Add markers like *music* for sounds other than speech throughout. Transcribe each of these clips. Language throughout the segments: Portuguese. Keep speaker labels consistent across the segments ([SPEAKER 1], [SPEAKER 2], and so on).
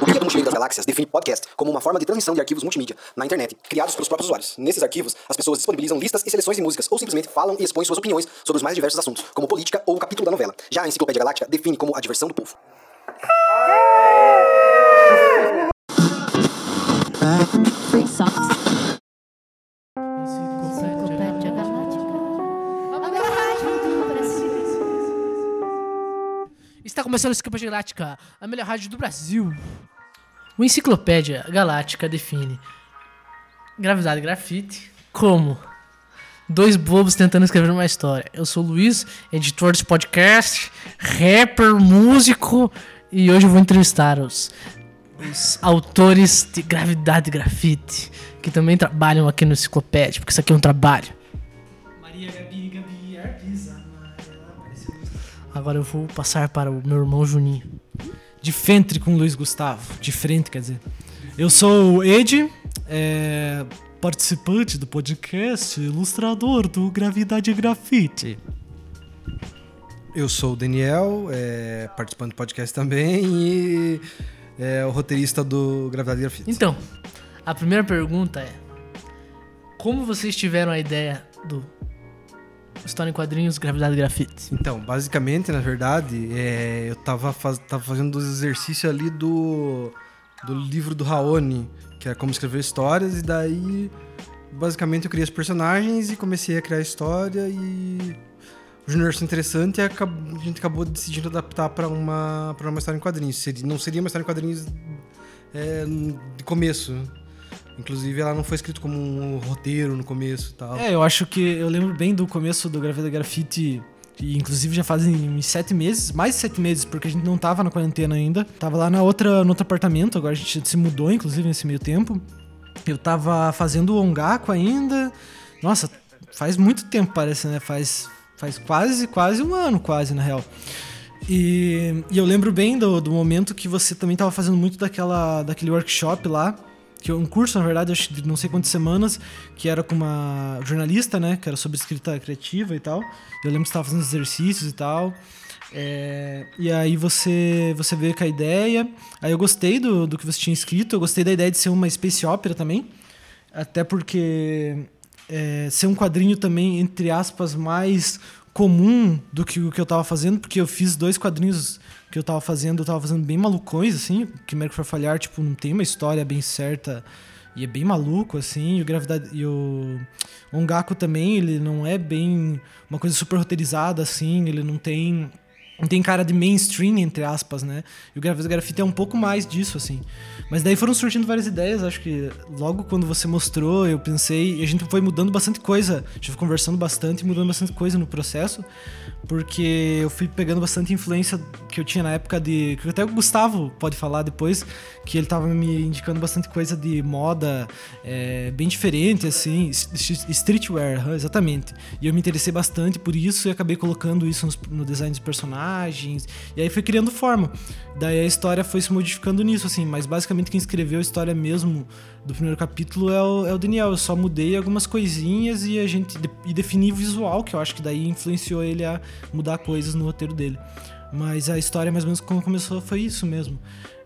[SPEAKER 1] O Guia do Mochileiro das Galáxias define podcast como uma forma de transmissão de arquivos multimídia na internet, criados pelos próprios usuários. Nesses arquivos, as pessoas disponibilizam listas e seleções de músicas ou simplesmente falam e expõem suas opiniões sobre os mais diversos assuntos, como política ou o capítulo da novela. Já a Enciclopédia Galáctica define como a diversão do povo.
[SPEAKER 2] Está começando a Enciclopédia Galáctica, a melhor rádio do Brasil. O Enciclopédia Galáctica define gravidade e grafite como dois bobos tentando escrever uma história. Eu sou o Luiz, editor desse podcast, rapper, músico, e hoje eu vou entrevistar os os autores de Gravidade e Grafite, que também trabalham aqui no Enciclopédia, porque isso aqui é um trabalho. Agora eu vou passar para o meu irmão Juninho.
[SPEAKER 3] De frente com o Luiz Gustavo. De frente, quer dizer. Eu sou o Ed, é, participante do podcast, ilustrador do Gravidade e Grafite.
[SPEAKER 4] Eu sou o Daniel, é, participante do podcast também e é, o roteirista do Gravidade e Grafite.
[SPEAKER 2] Então, a primeira pergunta é: Como vocês tiveram a ideia do História em Quadrinhos Gravidade e Grafite?
[SPEAKER 4] Então, basicamente, na verdade, é, eu tava, faz, tava fazendo os exercícios ali do, do livro do Raoni, que é como escrever histórias, e daí, basicamente, eu criei os personagens e comecei a criar a história e o universo interessante e a gente acabou decidindo adaptar para uma, uma história em quadrinhos. Não seria uma história em quadrinhos é, de começo. Inclusive, ela não foi escrita como um roteiro no começo e tal.
[SPEAKER 3] É, eu acho que eu lembro bem do começo do Gravidade e Grafite. E inclusive já fazem sete meses, mais de sete meses, porque a gente não tava na quarentena ainda. Tava lá na outra, no outro apartamento, agora a gente se mudou, inclusive, nesse meio tempo. Eu tava fazendo o Ongaku ainda. Nossa, faz muito tempo, parece, né? Faz, faz quase, quase um ano, quase, na real. E, e eu lembro bem do, do momento que você também tava fazendo muito daquela, daquele workshop lá. Que é um curso, na verdade, acho de não sei quantas semanas, que era com uma jornalista, né? Que era sobre escrita criativa e tal. Eu lembro que você tava fazendo exercícios e tal. É, e aí você você veio com a ideia. Aí eu gostei do, do que você tinha escrito. Eu gostei da ideia de ser uma space opera também. Até porque é, ser um quadrinho também, entre aspas, mais comum do que o que eu tava fazendo, porque eu fiz dois quadrinhos que eu tava fazendo, eu tava fazendo bem malucões, assim, que Merco for Falhar, tipo, não tem uma história bem certa e é bem maluco, assim, e o Gravidade e o Ongaku também, ele não é bem uma coisa super roteirizada, assim, ele não tem tem cara de mainstream, entre aspas, né? E o Gravidade e Grafite é um pouco mais disso, assim. Mas daí foram surgindo várias ideias, acho que logo quando você mostrou, eu pensei, e a gente foi mudando bastante coisa, a gente foi conversando bastante e mudando bastante coisa no processo, porque eu fui pegando bastante influência que eu tinha na época de. que até o Gustavo pode falar depois, que ele tava me indicando bastante coisa de moda é, bem diferente, assim, streetwear, exatamente. E eu me interessei bastante por isso e acabei colocando isso no design dos personagens, e aí foi criando forma. Daí a história foi se modificando nisso, assim, mas basicamente quem escreveu a história mesmo do primeiro capítulo é o, é o Daniel. Eu só mudei algumas coisinhas e a gente e defini o visual, que eu acho que daí influenciou ele a mudar coisas no roteiro dele. Mas a história, mais ou menos, como começou, foi isso mesmo.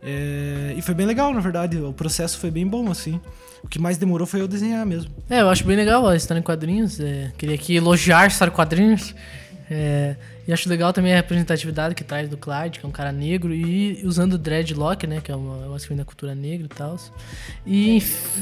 [SPEAKER 3] É, e foi bem legal, na verdade. O processo foi bem bom, assim. O que mais demorou foi eu desenhar mesmo.
[SPEAKER 2] É, eu acho bem legal a História em Quadrinhos. é, queria aqui elogiar História em Quadrinhos. é, e acho legal também a representatividade que traz do Clyde, que é um cara negro, e usando o dreadlock, né, que é uma, uma escrevendo da cultura negra e tal. E, enf-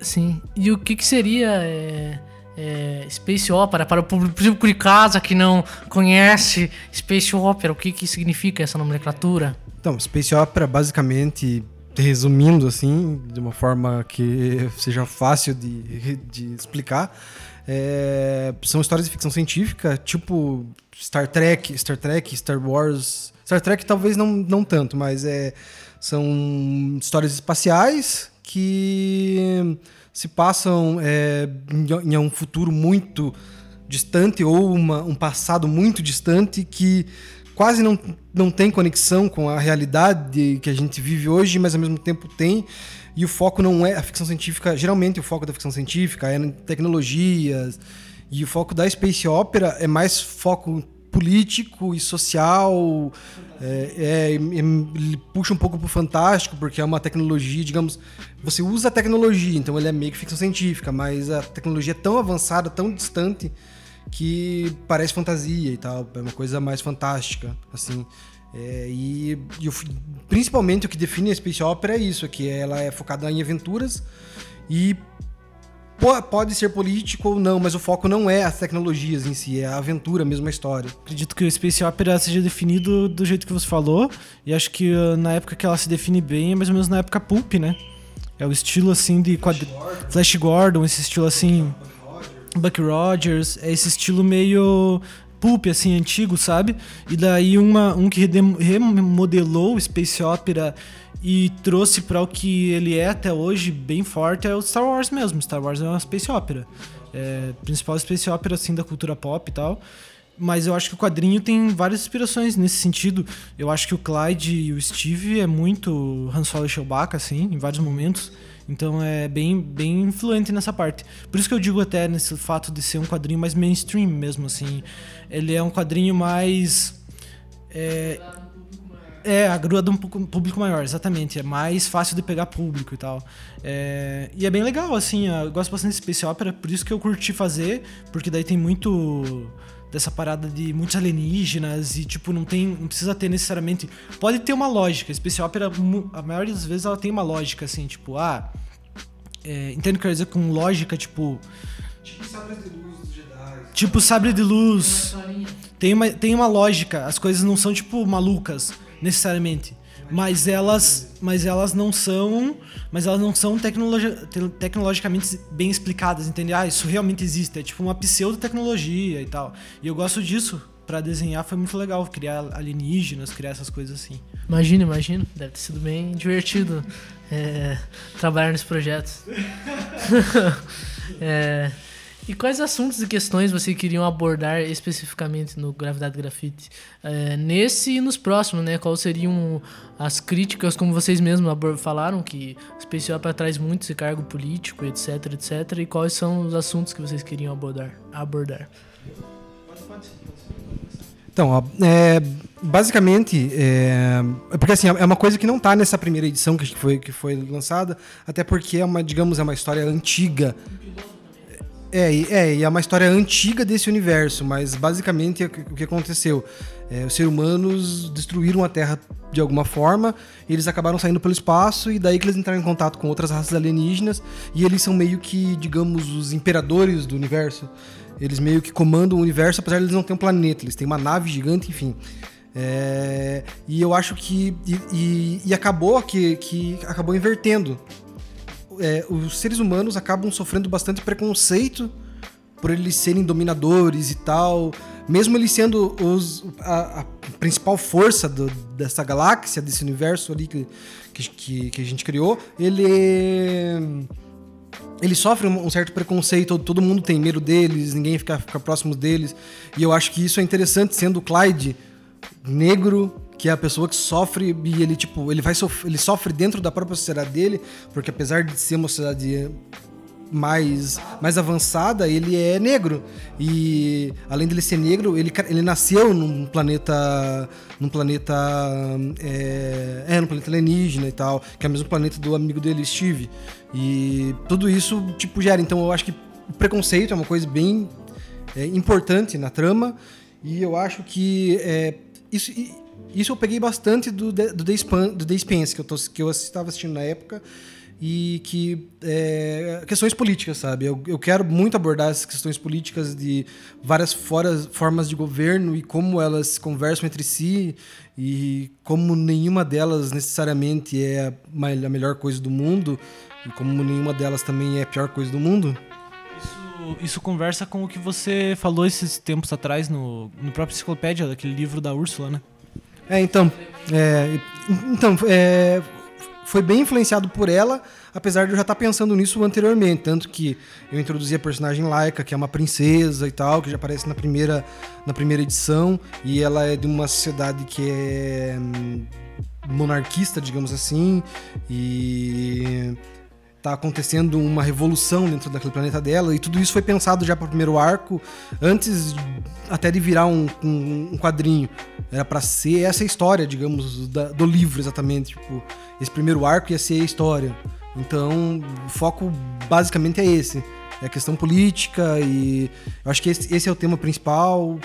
[SPEAKER 2] sim. E o que que seria é, é, Space Opera para o público, público de casa que não conhece Space Opera? O que que significa essa nomenclatura?
[SPEAKER 4] Então, Space Opera, basicamente, resumindo assim, de uma forma que seja fácil de, de explicar, é, são histórias de ficção científica, tipo Star Trek, Star Trek, Star Wars. Star Trek talvez não, não tanto, mas é, são histórias espaciais que se passam é, em, um futuro muito distante ou uma- um passado muito distante que quase não, não tem conexão com a realidade que a gente vive hoje, mas ao mesmo tempo tem. E o foco não é a ficção científica, geralmente o foco da ficção científica é em tecnologias, e o foco da Space Opera é mais foco político e social. É, é, ele puxa um pouco pro fantástico, porque é uma tecnologia, digamos. Você usa a tecnologia, então ele é meio que ficção científica, mas a tecnologia é tão avançada, tão distante, que parece fantasia e tal. É uma coisa mais fantástica, assim. É, e, e o- principalmente o que define a Space Opera é isso, que ela é focada em aventuras e po- pode ser político ou não, mas o foco não é as tecnologias em si, é a aventura, mesmo a história.
[SPEAKER 3] Acredito que o Space Opera seja definido do jeito que você falou. E acho que uh, na época que ela se define bem é mais ou menos na época Pulp, né? É o estilo assim de quadri... Flash Gordon, esse estilo assim. Buck Rogers, é esse estilo meio pulp, assim, antigo, sabe? E daí uma, um que remodelou o Space Opera e trouxe para o que ele é até hoje bem forte é o Star Wars mesmo. Star Wars é uma Space Opera. É, principal Space Opera, assim, da cultura pop e tal. Mas eu acho que o quadrinho tem várias inspirações nesse sentido. Eu acho que o Clyde e o Steve é muito Han Solo e Chewbacca, assim, em vários momentos. Então é bem, bem influente nessa parte. Por isso que eu digo até nesse fato de ser um quadrinho mais mainstream mesmo, assim. Ele é um quadrinho mais... É, é, agruda um público maior, exatamente. É mais fácil de pegar público e tal. É, e é bem legal, assim. Eu gosto bastante de Space Opera, por isso que eu curti fazer, porque daí tem muito dessa parada de muitos alienígenas e, tipo, não tem. Não precisa ter necessariamente. Pode ter uma lógica. Opera, mu- a maioria das vezes, ela tem uma lógica, assim, tipo, ah. É, entendo o que eu quero dizer com lógica, tipo. Tipo sabre de luz. Tem uma, tem uma lógica. As coisas não são, tipo, malucas, necessariamente. Mas elas, mas elas não são, mas elas não são tecnologi te- tecnologicamente bem explicadas, entende? Ah, isso realmente existe, é tipo uma pseudo-tecnologia e tal. E eu gosto disso. Pra desenhar foi muito legal, criar alienígenas, criar essas coisas assim.
[SPEAKER 2] Imagina, imagina. Deve ter sido bem divertido é, trabalhar nesse projeto. *laughs* É, e quais assuntos e questões você queriam abordar especificamente no Gravidade Grafite? É, nesse e nos próximos, né? Quais seriam as críticas, como vocês mesmos falaram, que o Space Opera traz muito esse cargo político, etc, etc. E quais são os assuntos que vocês queriam abordar? abordar?
[SPEAKER 4] Então, ó, é, basicamente, é, é porque assim, é uma coisa que não tá nessa primeira edição que foi, que foi lançada, até porque é uma, digamos, é uma história antiga. É, é, e é uma história antiga desse universo, mas basicamente é o que, aconteceu. É, os seres humanos destruíram a Terra de alguma forma, eles acabaram saindo pelo espaço, e daí que eles entraram em contato com outras raças alienígenas, e eles são meio que, digamos, os imperadores do universo. Eles meio que comandam o universo, apesar de eles não terem um planeta, eles têm uma nave gigante, enfim. É, e eu acho que. E, e- e acabou que, que acabou invertendo é, os seres humanos acabam sofrendo bastante preconceito por eles serem dominadores e tal. Mesmo eles sendo os, a, a principal força do- dessa galáxia, desse universo ali que, que, que- a gente criou, ele. Ele sofre um certo preconceito, todo mundo tem medo deles, ninguém fica, fica próximo deles. E eu acho que isso é interessante, sendo o Clyde negro, que é a pessoa que sofre e ele tipo, ele vai ele sofre dentro da própria sociedade dele, porque apesar de ser uma sociedade mais, mais avançada, ele é negro. E além dele ser negro, ele, ele nasceu num planeta. num planeta. É, é, num planeta alienígena e tal, que é o mesmo planeta do amigo dele, Steve. E tudo isso, tipo, gera. Então eu acho que o preconceito é uma coisa bem é, importante na trama. E eu acho que é, isso, e- isso eu peguei bastante do, do, The, Span, do The Spence, que eu, tô, que eu estava assistindo na época. E que. é, questões políticas, sabe? Eu, eu quero muito abordar essas questões políticas de várias foras, formas de governo e como elas conversam entre si e como nenhuma delas necessariamente é a melhor coisa do mundo e como nenhuma delas também é a pior coisa do mundo.
[SPEAKER 3] Isso, isso conversa com o que você falou esses tempos atrás no, no próprio Enciclopédia, daquele livro da Úrsula, né?
[SPEAKER 4] É, então, é, então é, foi bem influenciado por ela, apesar de eu já estar pensando nisso anteriormente, tanto que eu introduzi a personagem Laika, que é uma princesa e tal, que já aparece na primeira, na primeira edição, e ela é de uma sociedade que é hum, monarquista, digamos assim, e tá acontecendo uma revolução dentro daquele planeta dela, e tudo isso foi pensado já para o primeiro arco, antes até de virar um, um, um quadrinho. Era para ser essa história, digamos, da, do livro exatamente. Tipo, esse primeiro arco ia ser a história. Então, o foco basicamente é esse. É a questão política e eu acho que esse, esse é o tema principal.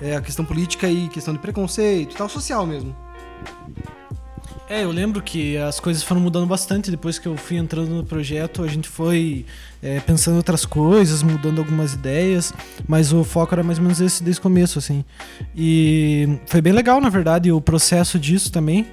[SPEAKER 4] É a questão política e questão de preconceito e tal, social mesmo.
[SPEAKER 3] É, eu lembro que as coisas foram mudando bastante depois que eu fui entrando no projeto. A gente foi é, pensando em outras coisas, mudando algumas ideias, mas o foco era mais ou menos esse desde o começo, assim. E foi bem legal, na verdade, o processo disso também.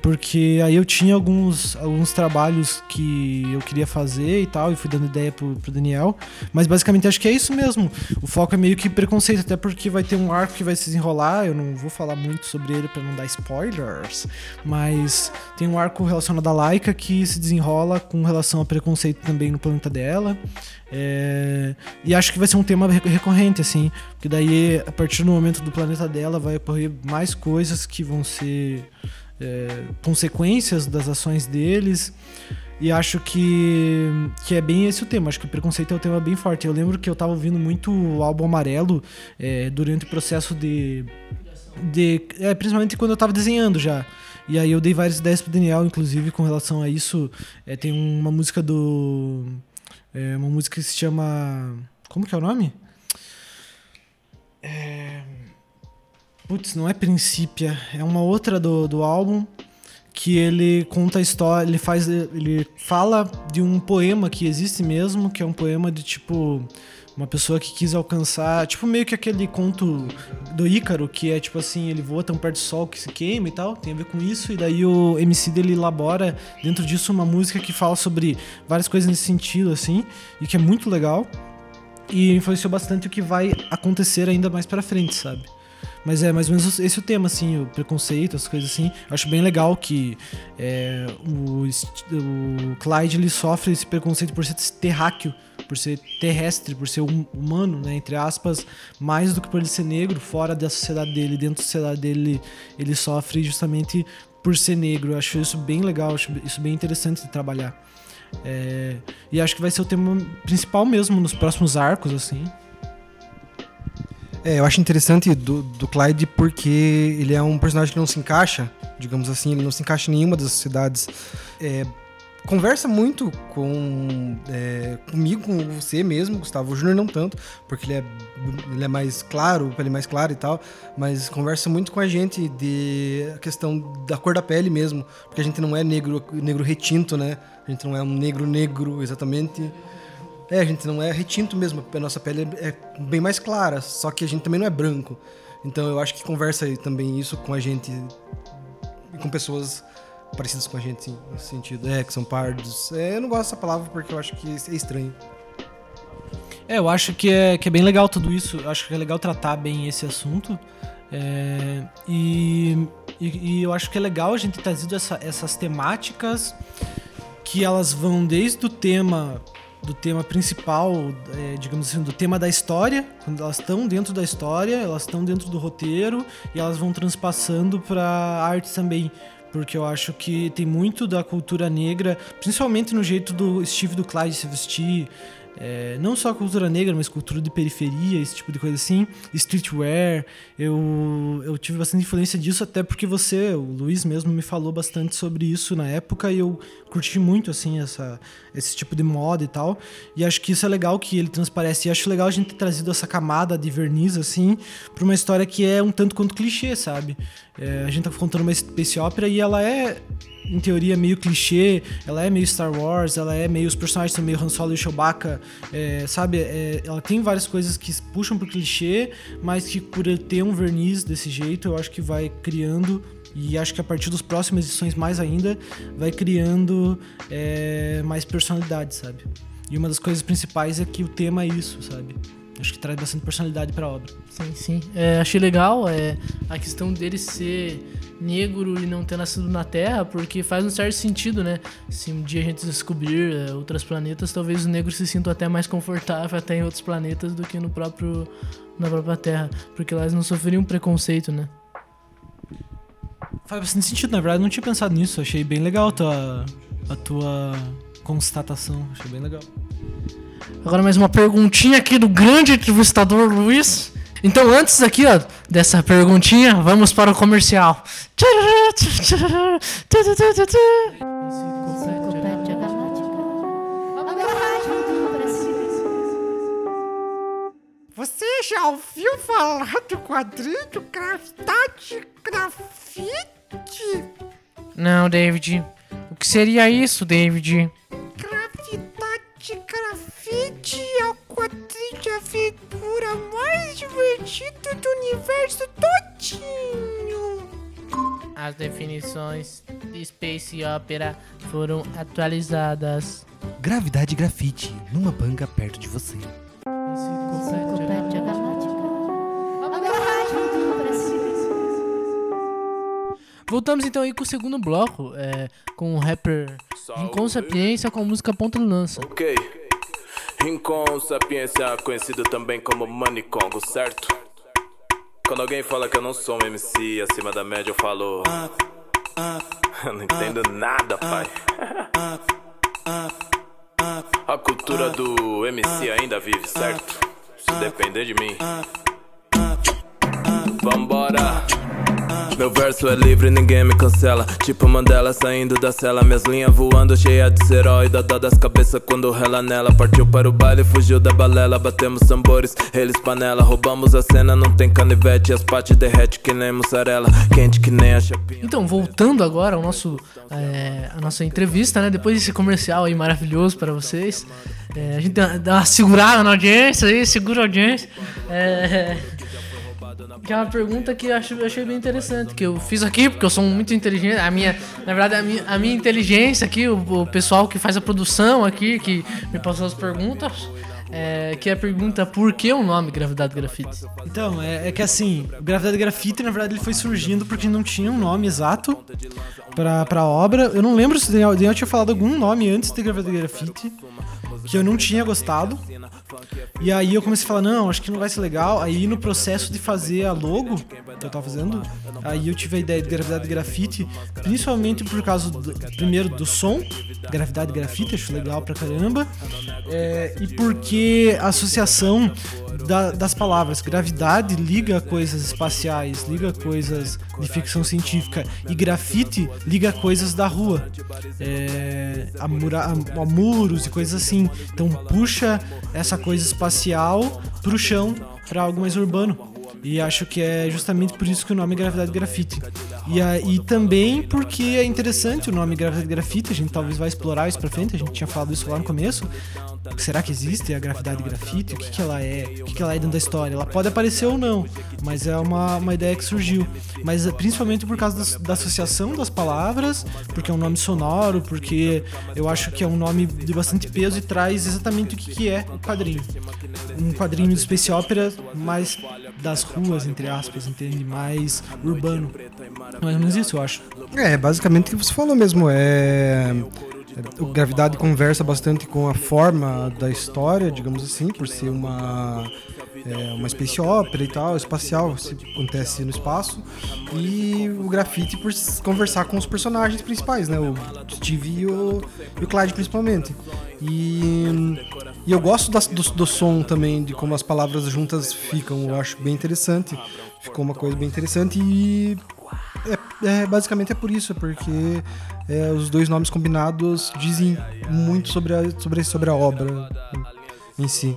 [SPEAKER 3] Porque aí eu tinha alguns, alguns trabalhos que eu queria fazer e tal, e fui dando ideia pro, pro Daniel. Mas basicamente acho que é isso mesmo. O foco é meio que preconceito, até porque vai ter um arco que vai se desenrolar. Eu não vou falar muito sobre ele para não dar spoilers. Mas tem um arco relacionado à Laika que se desenrola com relação a preconceito também no planeta dela. É, e acho que vai ser um tema recorrente, assim. Porque daí, a partir do momento do planeta dela, vai ocorrer mais coisas que vão ser é, consequências das ações deles. E acho que, que é bem esse o tema. Acho que o preconceito é um tema bem forte. Eu lembro que eu tava ouvindo muito o álbum Amarelo é, durante o processo de. de é, principalmente quando eu tava desenhando já. E aí eu dei várias ideias pro Daniel, inclusive, com relação a isso. É, tem uma música do. É, uma música que se chama. Como que é o nome? É. Putz, não é Princípia, é uma outra do, do álbum que ele conta a história, ele faz, ele fala de um poema que existe mesmo, que é um poema de tipo uma pessoa que quis alcançar, tipo meio que aquele conto do Ícaro, que é tipo assim, ele voa tão perto do sol que se queima e tal, tem a ver com isso, e daí o MC dele elabora dentro disso uma música que fala sobre várias coisas nesse sentido, assim, e que é muito legal, e influenciou bastante o que vai acontecer ainda mais pra frente, sabe? Mas é mais ou menos esse o tema, assim, o preconceito, as coisas assim. Eu acho bem legal que é, o, o Clyde ele sofre esse preconceito por ser terráqueo, por ser terrestre, por ser um, humano, né, entre aspas, mais do que por ele ser negro, fora da sociedade dele, dentro da sociedade dele, ele sofre justamente por ser negro. Eu acho isso bem legal, acho isso bem interessante de trabalhar. É, e acho que vai ser o tema principal mesmo nos próximos arcos, assim.
[SPEAKER 4] É, eu acho interessante do, do Clyde porque ele é um personagem que não se encaixa, digamos assim, ele não se encaixa em nenhuma das sociedades. É, conversa muito com é, comigo, com você mesmo, Gustavo. Júnior não tanto, porque ele é, ele é mais claro, pele mais clara e tal, mas conversa muito com a gente de a questão da cor da pele mesmo, porque a gente não é negro, negro retinto, né? A gente não é um negro negro exatamente. É, a gente não é retinto mesmo, a nossa pele é bem mais clara, só que a gente também não é branco. Então eu acho que conversa também isso com a gente e com pessoas parecidas com a gente nesse sentido. É, que são pardos. É, eu não gosto dessa palavra porque eu acho que é estranho.
[SPEAKER 3] É, eu acho que é, que é bem legal tudo isso. Eu acho que é legal tratar bem esse assunto. É, e, e, e, eu acho que é legal a gente ter trazido essa, essas temáticas que elas vão desde o tema do tema principal, é, digamos assim, do tema da história. Quando elas estão dentro da história, elas estão dentro do roteiro e elas vão transpassando para arte também. Porque eu acho que tem muito da cultura negra, principalmente no jeito do Steve do Clyde se vestir, é, não só cultura negra, mas cultura de periferia, esse tipo de coisa assim, streetwear. Eu, eu tive bastante influência disso, até porque você, o Luiz mesmo, me falou bastante sobre isso na época e eu curti muito, assim, essa, esse tipo de moda e tal. E acho que isso é legal que ele transparece. E acho legal a gente ter trazido essa camada de verniz, assim, pra uma história que é um tanto quanto clichê, sabe? É, a gente tá contando uma space opera e ela é em teoria, meio clichê, ela é meio Star Wars, ela é meio. Os personagens são meio Han Solo e Chewbacca, é, sabe? É, ela tem várias coisas que puxam pro clichê, mas que por ter um verniz desse jeito, eu acho que vai criando. E acho que a partir das próximas edições, mais ainda, vai criando é, mais personalidade, sabe? E uma das coisas principais é que o tema é isso, sabe? Acho que traz bastante personalidade para a obra.
[SPEAKER 2] Sim, sim. É, achei legal é, a questão dele ser negro e não ter nascido na Terra, porque faz um certo sentido, né? Se um dia a gente descobrir é, outros planetas, talvez os negros se sintam até mais confortáveis até em outros planetas do que no próprio na própria Terra, porque lá eles não sofreriam preconceito, né?
[SPEAKER 3] Faz bastante sentido, na verdade, não tinha pensado nisso. Achei bem legal a tua, a tua constatação. Achei bem legal.
[SPEAKER 2] Agora mais uma perguntinha aqui do grande entrevistador Luiz. Então antes aqui, ó, dessa perguntinha, vamos para o comercial.
[SPEAKER 3] Já ouviu falar do quadrinho Gravidade Grafite?
[SPEAKER 2] Não, David. O que seria isso, David?
[SPEAKER 3] Gravidade Grafite é o quadrinho de aventura mais divertido do universo todinho.
[SPEAKER 2] As definições de Space Opera foram atualizadas.
[SPEAKER 5] Gravidade Grafite, numa banca perto de você.
[SPEAKER 2] Voltamos então aí com o segundo bloco, é, com o rapper Rincon Sapiência com a música Ponta de Lança.
[SPEAKER 6] Ok. Rincon Sapiência, conhecido também como Manicongo, certo? Quando alguém fala que eu não sou um MC acima da média, eu falo. *laughs* Eu não entendo nada, pai. A cultura do MC ainda vive, certo? Se depender de mim. Vambora. Meu verso é livre, ninguém me cancela. Tipo Mandela saindo da cela. Minhas linhas voando, cheia de herói. Da dó das cabeças quando rela nela. Partiu para o baile, fugiu da balela. Batemos tambores, eles panela. Roubamos a cena, não tem canivete. As pates derrete que nem mussarela. Quente que nem a chapinha.
[SPEAKER 2] Então, voltando agora ao nosso, é, a nossa entrevista, né? Depois desse comercial aí maravilhoso para vocês. É, a gente dá uma segurada na audiência aí, segura a audiência. É, que é uma pergunta que eu acho- achei bem interessante, que eu fiz aqui, porque eu sou muito inteligente. A minha, na verdade, a minha, a minha inteligência aqui, o, o pessoal que faz a produção aqui, que me passou as perguntas, é, que é a pergunta por que o nome Gravidade Grafite?
[SPEAKER 3] Então, é, é que assim, Gravidade Grafite, na verdade, ele foi surgindo porque não tinha um nome exato pra, pra obra. Eu não lembro se o Daniel tinha falado algum nome antes de Gravidade Grafite, que eu não tinha gostado. E aí eu comecei a falar, não, acho que não vai ser legal. Aí no processo de fazer a logo que eu tava fazendo, aí eu tive a ideia de gravidade grafite, principalmente por causa do, primeiro do som, gravidade grafite, acho legal pra caramba. É, e porque a associação da- das palavras gravidade liga coisas espaciais, liga coisas de ficção científica e grafite liga coisas da rua, é, a, mura, a- a muros e coisas assim. Então puxa essa coisa espacial pro chão, pra algo mais urbano. E acho que é justamente por isso que o nome é Gravidade Grafite. E, a- e também porque é interessante o nome Gravidade Grafite, a gente talvez vai explorar isso pra frente, a gente tinha falado isso lá no começo. Será que existe a gravidade grafite? O que, que ela é? O que, que ela é dentro da história? Ela pode aparecer ou não, mas é uma, uma ideia que surgiu. Mas é principalmente por causa da, associação das palavras, porque é um nome sonoro, porque eu acho que é um nome de bastante peso e traz exatamente o que, que é o quadrinho. Um quadrinho de space opera mais das ruas, entre aspas, entende? Mais urbano. Mais ou menos isso, eu acho.
[SPEAKER 4] É, basicamente o que você falou mesmo. É. O Gravidade conversa bastante com a forma da história, digamos assim, por ser uma, é, uma space opera e tal, espacial, se acontece no espaço. E o grafite por conversar com os personagens principais, né? O Steve e o, e o Clyde principalmente. E, e eu gosto das- do, do som também, de como as palavras juntas ficam, eu acho bem interessante. Ficou uma coisa bem interessante e é, é, basicamente é por isso, é porque é, os dois nomes combinados dizem muito sobre a, sobre, sobre a obra em si.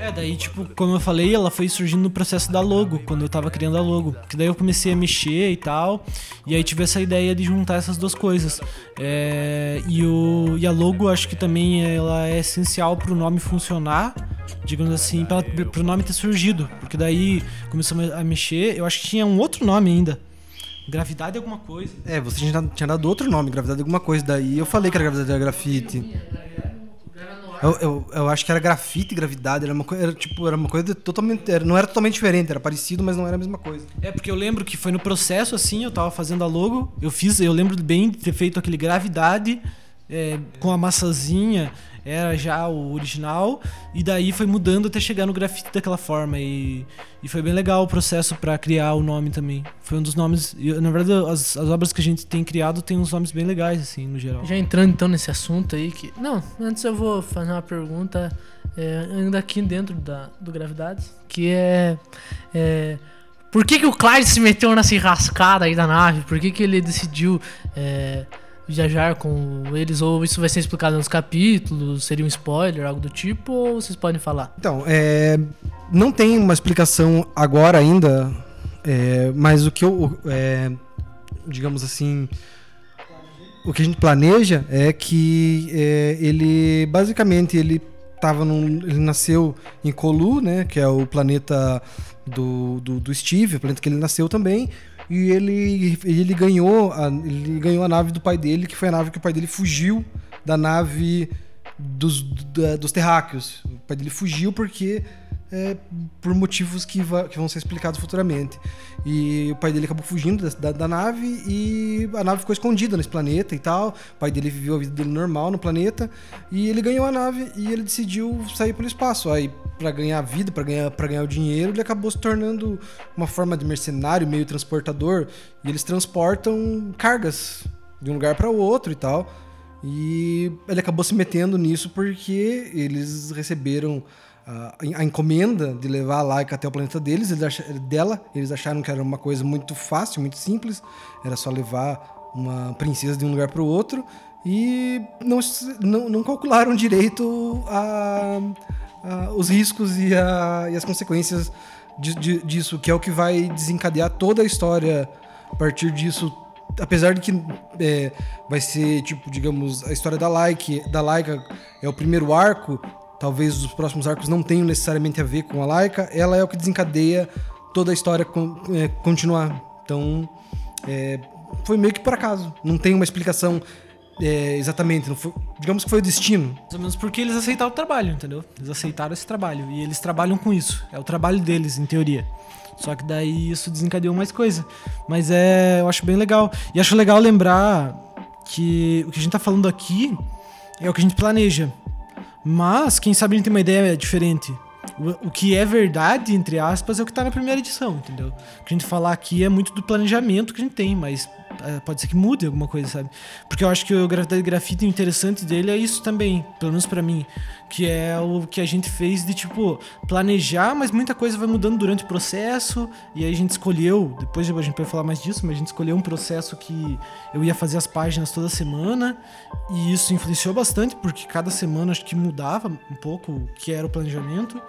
[SPEAKER 3] É, daí, tipo, como eu falei, ela foi surgindo no processo da logo, quando eu tava criando a logo. Que daí eu comecei a mexer e tal. E aí tive essa ideia de juntar essas duas coisas. É, e, o, e a logo, acho que também ela é essencial pro nome funcionar, digamos assim, pra, pro nome ter surgido. Porque daí começamos a mexer. Eu acho que tinha um outro nome ainda. Gravidade alguma coisa.
[SPEAKER 4] É, você tinha, dado- outro nome, gravidade alguma coisa, daí eu falei que era gravidade era grafite. Eu, eu, eu acho que era grafite e gravidade, era uma coisa, tipo, era uma coisa totalmente, era- não era totalmente diferente, era parecido, mas não era a mesma coisa.
[SPEAKER 3] É, porque eu lembro que foi no processo assim, eu tava fazendo a logo, eu fiz, eu lembro bem de ter feito aquele gravidade é, com a maçãzinha era já o original e daí foi mudando até chegar no grafite daquela forma e, e foi bem legal o processo pra criar o nome também. Foi um dos nomes, na verdade as, as obras que a gente tem criado tem uns nomes bem legais assim no geral.
[SPEAKER 2] Já entrando então nesse assunto aí que. Não, antes eu vou fazer uma pergunta é, ainda aqui dentro da, do Gravidades, que é. é, por que, que o Clyde se meteu nessa enrascada aí da nave? Por que, que ele decidiu é, viajar com eles? Ou isso vai ser explicado nos capítulos? Seria um spoiler, algo do tipo? Ou vocês podem falar?
[SPEAKER 4] Então, é, não tem uma explicação agora ainda, é, mas o que eu, é, digamos assim, o que a gente planeja é que é, ele, basicamente, ele tava num, ele nasceu em Colu, né, que é o planeta do, do, do Steve, o planeta que ele nasceu também, e ele, ele ganhou a, ele ganhou a nave do pai dele, que foi a nave que o pai dele fugiu da nave dos, da- dos terráqueos. O pai dele fugiu porque é, por motivos que, que vão ser explicados futuramente. E o pai dele acabou fugindo da, da, da nave e a nave ficou escondida nesse planeta e tal. O pai dele viveu a vida dele normal no planeta e ele ganhou a nave e ele decidiu sair pelo espaço. Aí, para ganhar vida, para ganhar, pra ganhar o dinheiro, ele acabou se tornando uma forma de mercenário, meio transportador. E eles transportam cargas de um lugar para o outro e tal. E ele acabou se metendo nisso porque eles receberam a, encomenda de levar a Laika até o planeta deles, eles dela. Eles acharam que era uma coisa muito fácil, muito simples. Era só levar uma princesa de um lugar para o outro. E não, não, não calcularam direito a, a- os riscos e, a- e as consequências de- de- disso, que é o que vai desencadear toda a história a partir disso apesar de que é, vai ser, tipo, digamos, a história da Laika, da Laika é o primeiro arco, talvez os próximos arcos não tenham necessariamente a ver com a Laika, ela é o que desencadeia toda a história con- é, continuar. Então, é, foi meio que por acaso. Não tem uma explicação é, exatamente. Foi- digamos que foi o destino.
[SPEAKER 3] Mais ou menos porque eles aceitaram o trabalho, entendeu? Eles aceitaram esse trabalho e eles trabalham com isso. É o trabalho deles, em teoria. Só que daí isso desencadeou mais coisa. Mas é, eu acho bem legal. E acho legal lembrar que o que a gente tá falando aqui é o que a gente planeja. Mas, quem sabe a gente tem uma ideia diferente. O, o que é verdade, entre aspas, é o que tá na primeira edição, entendeu? O que a gente falar aqui é muito do planejamento que a gente tem, mas pode ser que mude alguma coisa, sabe? Porque eu acho que o Gravidade Grafite, o interessante dele é isso também, pelo menos pra mim. Que é o que a gente fez de, tipo, planejar, mas muita coisa vai mudando durante o processo. E aí a gente escolheu, depois a gente vai falar mais disso, mas a gente escolheu um processo que eu ia fazer as páginas toda semana. E isso influenciou bastante, porque cada semana acho que mudava um pouco o que era o planejamento.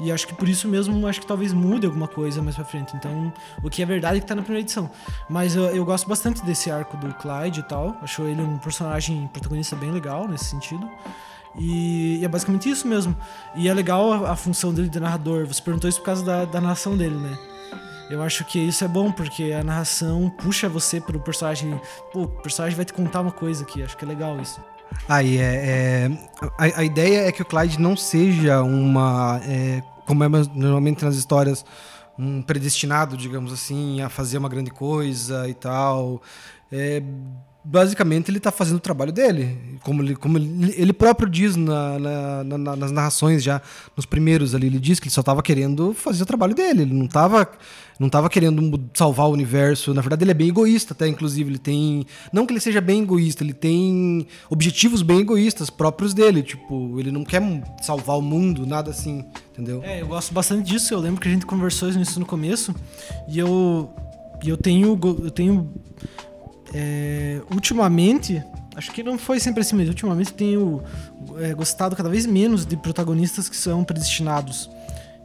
[SPEAKER 3] E acho que por isso mesmo, acho que talvez mude alguma coisa mais pra frente. Então, o que é verdade é que tá na primeira edição. Mas eu, eu gosto bastante desse arco do Clyde e tal. Acho ele um personagem protagonista bem legal nesse sentido. E, e é basicamente isso mesmo. E é legal a, a função dele de narrador. Você perguntou isso por causa da, da narração dele, né? Eu acho que isso é bom, porque a narração puxa você pro personagem. Pô, o personagem vai te contar uma coisa aqui. Acho que é legal isso.
[SPEAKER 4] Aí é, é- a, a ideia é que o Clyde não seja uma é, como é normalmente nas histórias um predestinado, digamos assim, a fazer uma grande coisa e tal. É, basicamente ele está fazendo o trabalho dele, como ele, como ele, ele próprio diz na- na- na- na- nas narrações já nos primeiros ali, ele diz que ele só estava querendo fazer o trabalho dele, ele não estava não tava querendo salvar o universo. Na verdade, ele é bem egoísta, até inclusive ele tem, não que ele seja bem egoísta, ele tem objetivos bem egoístas próprios dele, tipo, ele não quer salvar o mundo, nada assim, entendeu?
[SPEAKER 3] É, eu gosto bastante disso. Eu lembro que a gente conversou isso no começo. E eu. E eu tenho. Eu tenho. É, ultimamente. Acho que não foi sempre assim, mas ultimamente tenho é, gostado cada vez menos de protagonistas que são predestinados.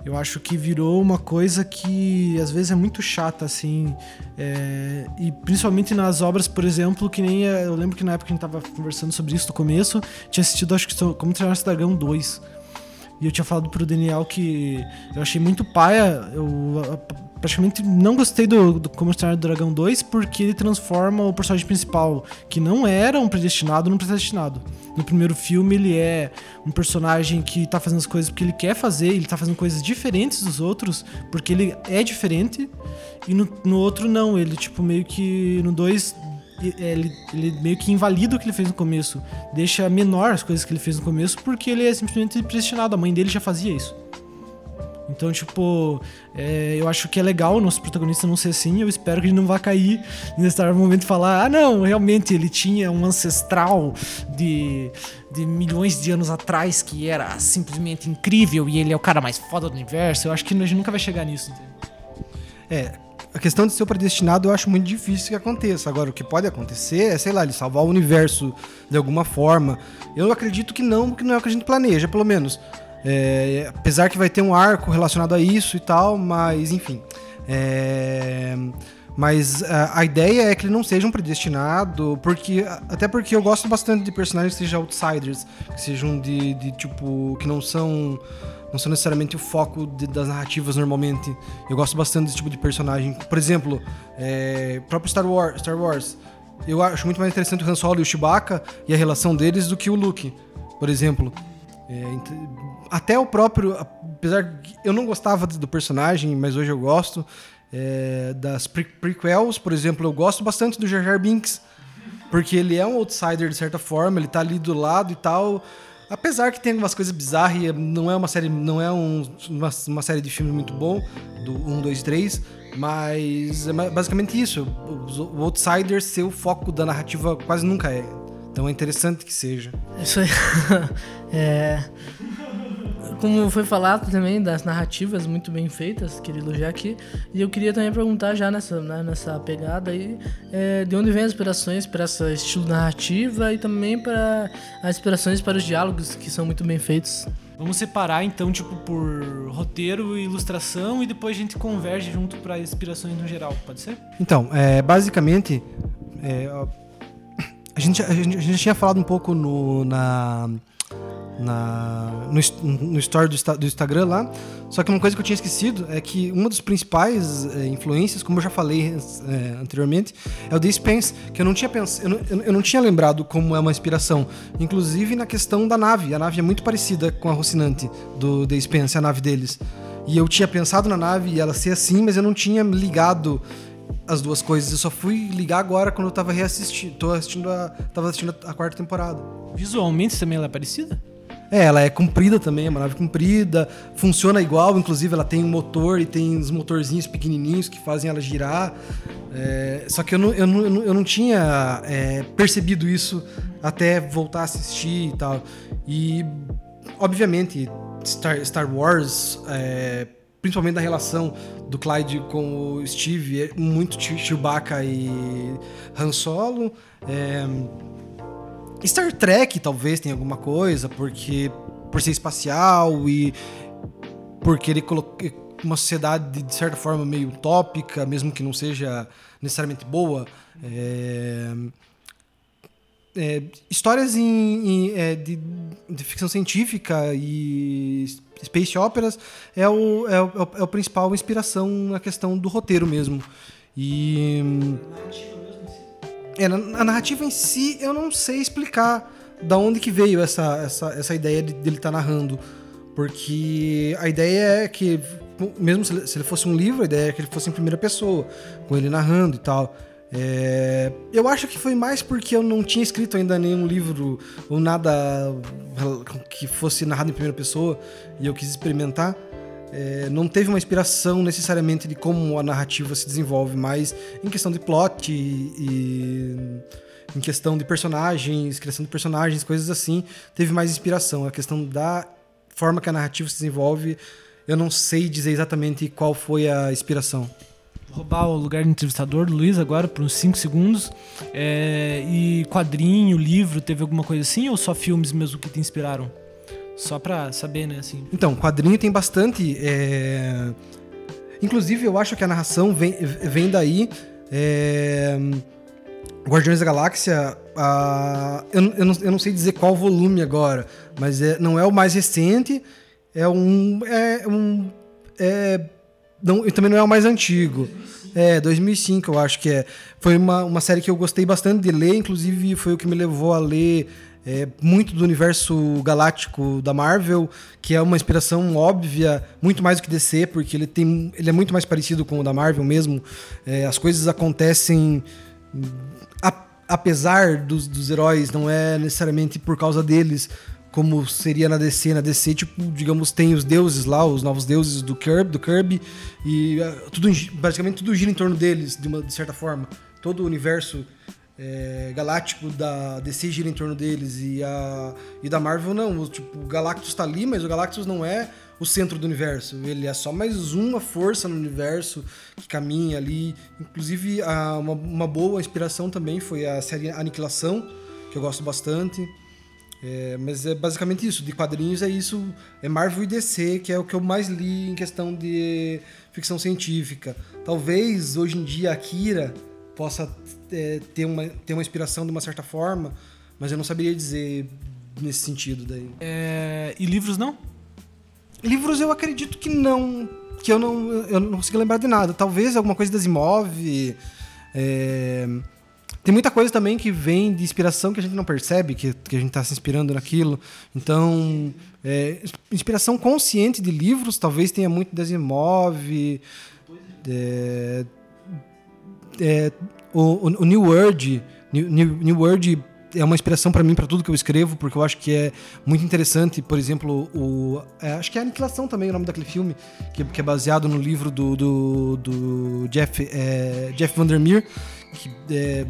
[SPEAKER 3] Eu acho que virou uma coisa que às vezes é muito chata, assim. é, e principalmente nas obras, por exemplo, que nem. é, Eu lembro que na época a gente tava conversando sobre isso no começo, tinha assistido, acho que Como Treinar Esse Dragão 2. E eu tinha falado pro Daniel que eu achei muito paia. Eu praticamente não gostei do, do Como Treinar o Dragão 2 porque ele transforma o personagem principal, que não era um predestinado, num predestinado. No primeiro filme, ele é um personagem que tá fazendo as coisas porque ele quer fazer, ele tá fazendo coisas diferentes dos outros porque ele é diferente. E no, no outro, não. Ele, tipo, meio que no 2 e- ele, ele meio que invalida o que ele fez no começo. Deixa menor as coisas que ele fez no começo porque ele é simplesmente predestinado. A mãe dele já fazia isso. Então, tipo, é, eu acho que é legal o nosso protagonista não ser assim. Eu espero que ele não vá cair nesse momento e falar: ah, não, realmente ele tinha um ancestral de, de milhões de anos atrás que era simplesmente incrível e ele é o cara mais foda do universo. Eu acho que a gente nunca vai chegar nisso. entende?
[SPEAKER 4] É, a questão de ser predestinado eu acho muito difícil que aconteça. Agora, o que pode acontecer é, sei lá, ele salvar o universo de alguma forma. Eu acredito que não, porque não é o que a gente planeja, pelo menos. É, apesar que vai ter um arco relacionado a isso e tal, mas enfim. É, mas a, a ideia é que ele não seja um predestinado, porque até porque eu gosto bastante de personagens que sejam outsiders, que sejam de, de tipo que não são não são necessariamente o foco de- das narrativas normalmente. Eu gosto bastante desse tipo de personagem. Por exemplo, é, próprio Star Wars, Star Wars. Eu acho muito mais interessante o Han Solo e o Chewbacca e a relação deles do que o Luke, por exemplo. É, até o próprio, apesar que eu não gostava do personagem, mas hoje eu gosto é, das pre prequels, por exemplo, eu gosto bastante do Jar Jar Binks, porque ele é um outsider de certa forma, ele tá ali do lado e tal. Apesar que tem algumas coisas bizarras, e não é uma série, não é um- uma, uma série de filme muito bom, do 1, 2, 3, mas é basicamente isso. O, o outsider ser o foco da narrativa quase nunca é. Então é interessante que seja.
[SPEAKER 2] Isso aí. *laughs* é, como foi falado também das narrativas muito bem feitas, queria elogiar aqui. E eu queria também perguntar já nessa, né, nessa pegada aí, é, de onde vem as inspirações para esse estilo narrativa e também para as inspirações para os diálogos que são muito bem feitos.
[SPEAKER 3] Vamos separar então, tipo, por roteiro e ilustração e depois a gente converge junto pra inspirações no geral, pode ser?
[SPEAKER 4] Então, é, basicamente, é, a, gente, a, gente, a gente tinha falado um pouco no, na, na, no, no story do, do Instagram lá, só que uma coisa que eu tinha esquecido é que uma das principais é, influências, como eu já falei é, anteriormente, é o The Spence, que eu não tinha pensado, eu não, eu- não tinha lembrado como é uma inspiração, inclusive na questão da nave. A nave é muito parecida com a Rocinante do The Spence, a nave deles. E eu tinha pensado na nave e ela ser assim, mas eu não tinha ligado as duas coisas. Eu só fui ligar agora quando eu tava reassistindo. Tô assistindo a. Tava assistindo a quarta temporada.
[SPEAKER 3] Visualmente também ela é parecida?
[SPEAKER 4] É, ela é comprida também, é uma nave comprida, funciona igual, inclusive ela tem um motor e tem uns motorzinhos pequenininhos que fazem ela girar. É, só que eu não, eu não, eu não, tinha é, percebido isso até voltar a assistir e tal. E, obviamente, Star, Star Wars, é, principalmente da relação do Clyde com o Steve, é muito Chew- Chewbacca e Han Solo. É, Star Trek talvez tenha alguma coisa, porque por ser espacial e porque ele colocou uma sociedade de certa forma meio utópica, mesmo que não seja necessariamente boa. É, é, histórias em, em, é, de, de ficção científica e space operas é o, é, o, é o principal inspiração na questão do roteiro mesmo. E é, a narrativa em si, eu não sei explicar da onde que veio essa, essa, essa ideia de, dele estar narrando. Porque a ideia é que, mesmo se ele, se ele fosse um livro, a ideia é que ele fosse em primeira pessoa, com ele narrando e tal. É, eu acho que foi mais porque eu não tinha escrito ainda nenhum livro ou nada que fosse narrado em primeira pessoa e eu quis experimentar. É, não teve uma inspiração necessariamente de como a narrativa se desenvolve, mas em questão de plot e, e em questão de personagens, criação de personagens, coisas assim, teve mais inspiração. A questão da forma que a narrativa se desenvolve, eu não sei dizer exatamente qual foi a inspiração.
[SPEAKER 3] Vou roubar o lugar de entrevistador do Luiz agora por uns 5 segundos. É, e quadrinho, livro, teve alguma coisa assim ou só filmes mesmo que te inspiraram? Só pra saber, né, assim.
[SPEAKER 4] Então, quadrinho tem bastante. é, Inclusive, eu acho que a narração vem, vem daí. é, Guardiões da Galáxia. a- Eu, não- eu não, eu não sei dizer qual volume agora, mas é, não é o mais recente. É um. É um. É, não, também não é o mais antigo. É, 2005 eu acho que é. Foi uma, uma série que eu gostei bastante de ler, inclusive foi o que me levou a ler é, muito do universo galáctico da Marvel, que é uma inspiração óbvia, muito mais do que DC, porque ele, tem, ele é muito mais parecido com o da Marvel mesmo. É, as coisas acontecem a- apesar dos, dos heróis, não é necessariamente por causa deles, como seria na DC. Na DC, tipo, digamos, tem os deuses lá, os novos deuses do Kirby, do Kirby e ah, tudo, basicamente tudo gira em torno deles, de, uma, de certa forma. Todo o universo é, galáctico da DC gira em torno deles e, a, e da Marvel não. O, tipo, o Galactus tá ali, mas o Galactus não é o centro do universo. Ele é só mais uma força no universo que caminha ali. Inclusive, a- uma, uma boa inspiração também foi a série Aniquilação, que eu gosto bastante. É, mas é basicamente isso, de quadrinhos é isso, é Marvel e DC, que é o que eu mais li em questão de ficção científica. Talvez hoje em dia Akira possa é, ter, uma, ter uma inspiração de uma certa forma, mas eu não saberia dizer nesse sentido daí.
[SPEAKER 3] É, e livros não?
[SPEAKER 4] Livros eu acredito que não. Que eu não, eu não consigo lembrar de nada. Talvez alguma coisa das Imove. é, Tem muita coisa também que vem de inspiração que a gente não percebe, que, que a gente está se inspirando naquilo. Então, é, inspiração consciente de livros, talvez tenha muito das Imove. É, é, o, o- New Word, New, New Word é uma inspiração para mim para tudo que eu escrevo, porque eu acho que é muito interessante, por exemplo, o é, acho que é Aniquilação também o nome daquele filme, que, que é baseado no livro do, do, do Jeff é, Jeff Vandermeer, que é,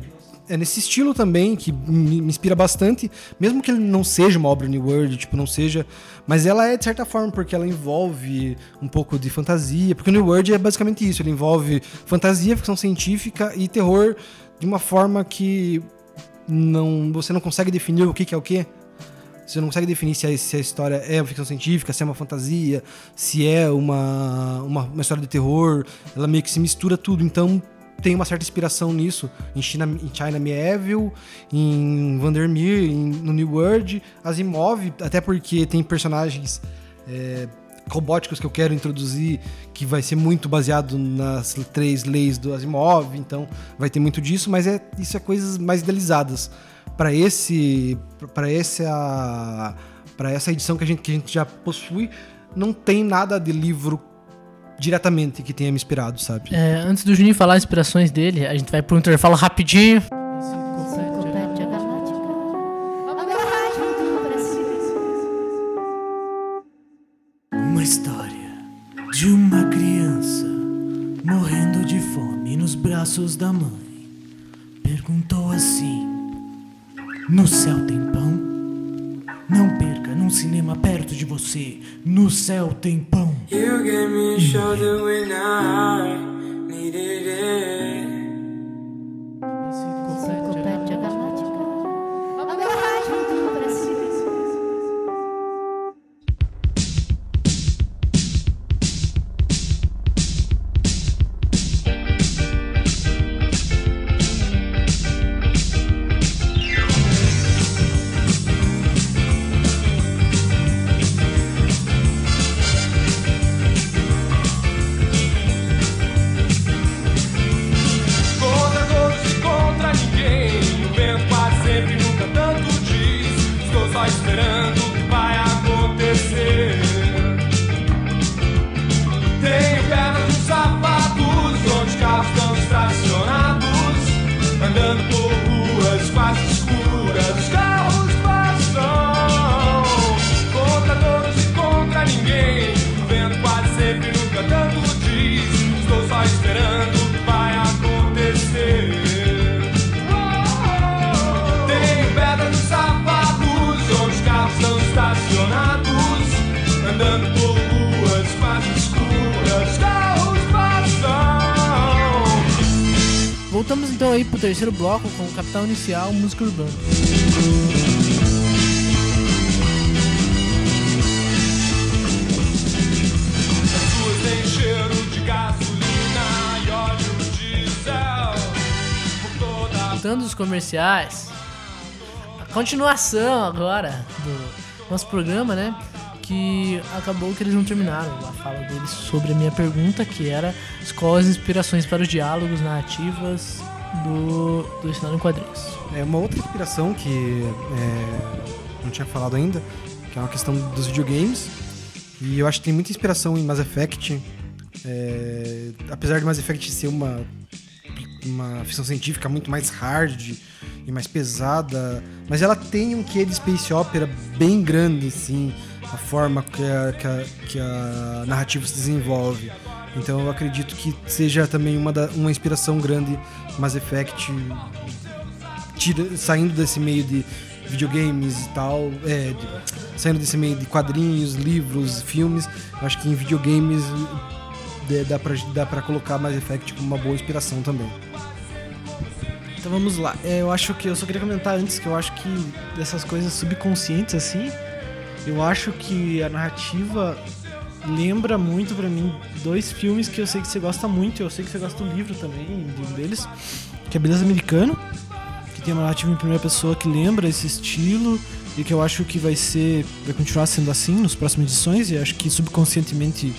[SPEAKER 4] é nesse estilo também que me, inspira bastante, mesmo que ele não seja uma obra New World, tipo não seja, mas ela é de certa forma porque ela envolve um pouco de fantasia, porque o New World é basicamente isso, ele envolve fantasia, ficção científica e terror de uma forma que não, você não consegue definir o que, que é o que. Você não consegue definir se a, se a história é uma ficção científica, se é uma fantasia, se é uma, uma, uma história de terror. Ela meio que se mistura tudo. Então tem uma certa inspiração nisso. Em China, em China Mieville, em Vandermeer, em, no New World, Asimov, até porque tem personagens é, robóticos que eu quero introduzir, que vai ser muito baseado nas três leis do Asimov, então vai ter muito disso, mas é isso é coisas mais idealizadas. Para esse para essa para essa edição que a gente que a gente já possui, não tem nada de livro diretamente que tenha me inspirado, sabe?
[SPEAKER 2] É, antes do Juninho falar as inspirações dele, a gente vai pro intervalo rapidinho.
[SPEAKER 5] Uma história de uma criança morrendo de fome nos braços da mãe. Perguntou assim: No céu tem pão? Não perca num cinema perto de você. No céu tem pão.
[SPEAKER 7] You gave me shelter when I needed it.
[SPEAKER 2] Então aí pro terceiro bloco com o Capital Inicial, música urbana. Voltando dos comerciais, a continuação agora do nosso programa, né? Que acabou que eles não terminaram a fala deles sobre a minha pergunta, que era quais as inspirações para os diálogos narrativas do, do Ensinado em Quadrinhos.
[SPEAKER 4] É uma outra inspiração que é, não tinha falado ainda, que é uma questão dos videogames. E eu acho que tem muita inspiração em Mass Effect. é, apesar de Mass Effect ser uma, uma ficção científica muito mais hard e mais pesada, mas ela tem um quê de space opera bem grande, assim, a forma que a, que a, que a narrativa se desenvolve. Então eu acredito que seja também uma, da, uma inspiração grande Mass Effect tira, saindo desse meio de videogames e tal, é, de- saindo desse meio de quadrinhos, livros, filmes, acho que em videogames é, dá pra, dá colocar Mass Effect como uma boa inspiração também.
[SPEAKER 3] Então vamos lá. É, eu acho que eu só queria comentar antes que eu acho que dessas coisas subconscientes assim, eu acho que a narrativa lembra muito pra mim dois filmes que eu sei que você gosta muito, eu sei que você gosta do livro também, de um deles, que é Beleza Americano, que tem uma narrativa em primeira pessoa que lembra esse estilo e que eu acho que vai ser, vai continuar sendo assim nos próximas edições e acho que subconscientemente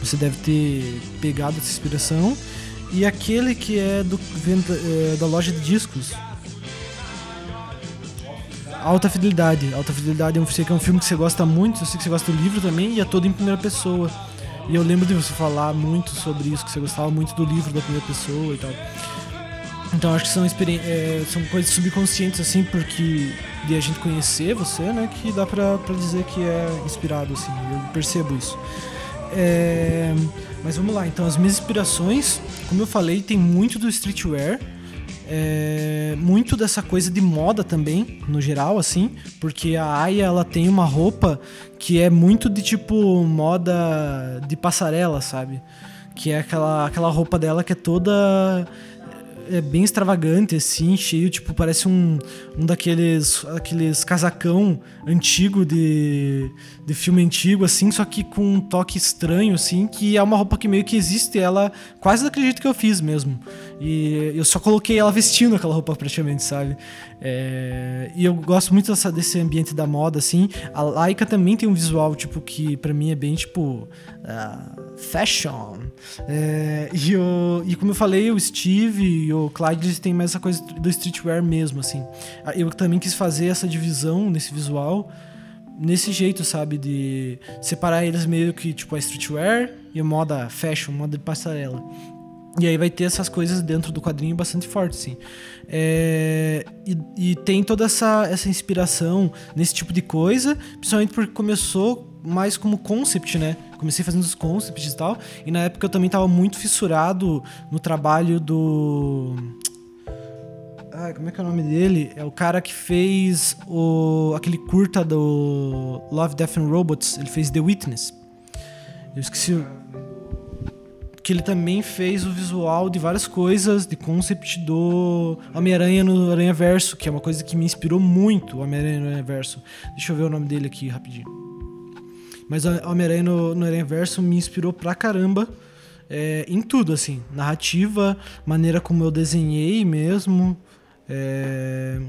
[SPEAKER 3] você deve ter pegado essa inspiração. E aquele que é do é, da loja de discos. Alta Fidelidade. Alta Fidelidade eu sei que é um filme que você gosta muito, eu sei que você gosta do livro também, e é todo em primeira pessoa. E eu lembro de você falar muito sobre isso, que você gostava muito do livro da primeira pessoa e tal. Então acho que são, é, são coisas subconscientes, assim, porque de a gente conhecer você, né, que dá pra, pra dizer que é inspirado, assim, eu percebo isso. É, mas vamos lá, então as minhas inspirações, como eu falei, tem muito do streetwear, é, muito dessa coisa de moda também, no geral, assim, porque a Aya ela tem uma roupa que é muito de tipo moda de passarela, sabe? Que é aquela, aquela roupa dela que é toda é bem extravagante, assim, cheio, tipo, parece um, um daqueles aqueles casacão antigo de, de filme antigo, assim, só que com um toque estranho, assim, que é uma roupa que meio que existe, ela quase jeito que eu fiz mesmo. E eu só coloquei ela vestindo aquela roupa praticamente, sabe? É, e eu gosto muito dessa, desse ambiente da moda, assim. A Laika também tem um visual, tipo, que pra mim é bem, tipo, ah, fashion. É, e, o, e como eu falei, o Steve e o Clyde eles têm mais essa coisa do streetwear mesmo, assim. Eu também quis fazer essa divisão nesse visual, nesse jeito, sabe? De separar eles meio que, tipo, a streetwear e a moda fashion, moda de passarela. E aí vai ter essas coisas dentro do quadrinho bastante fortes, sim. É, e, e tem toda essa, essa inspiração nesse tipo de coisa, principalmente porque começou mais como concept, né? Comecei fazendo os concepts e tal. E na época eu também tava muito fissurado no trabalho do. Ah, como é que é o nome dele? É o cara que fez o aquele curta do Love, Death and Robots. Ele fez The Witness. Eu esqueci que ele também fez o visual de várias coisas, de concept do Homem-Aranha no Aranha Verso, que é uma coisa que me inspirou muito, o Homem-Aranha no Aranha Verso. Deixa eu ver o nome dele aqui rapidinho. Mas o Homem-Aranha no, no Aranha Verso me inspirou pra caramba é, em tudo, assim. Narrativa, maneira como eu desenhei mesmo. é,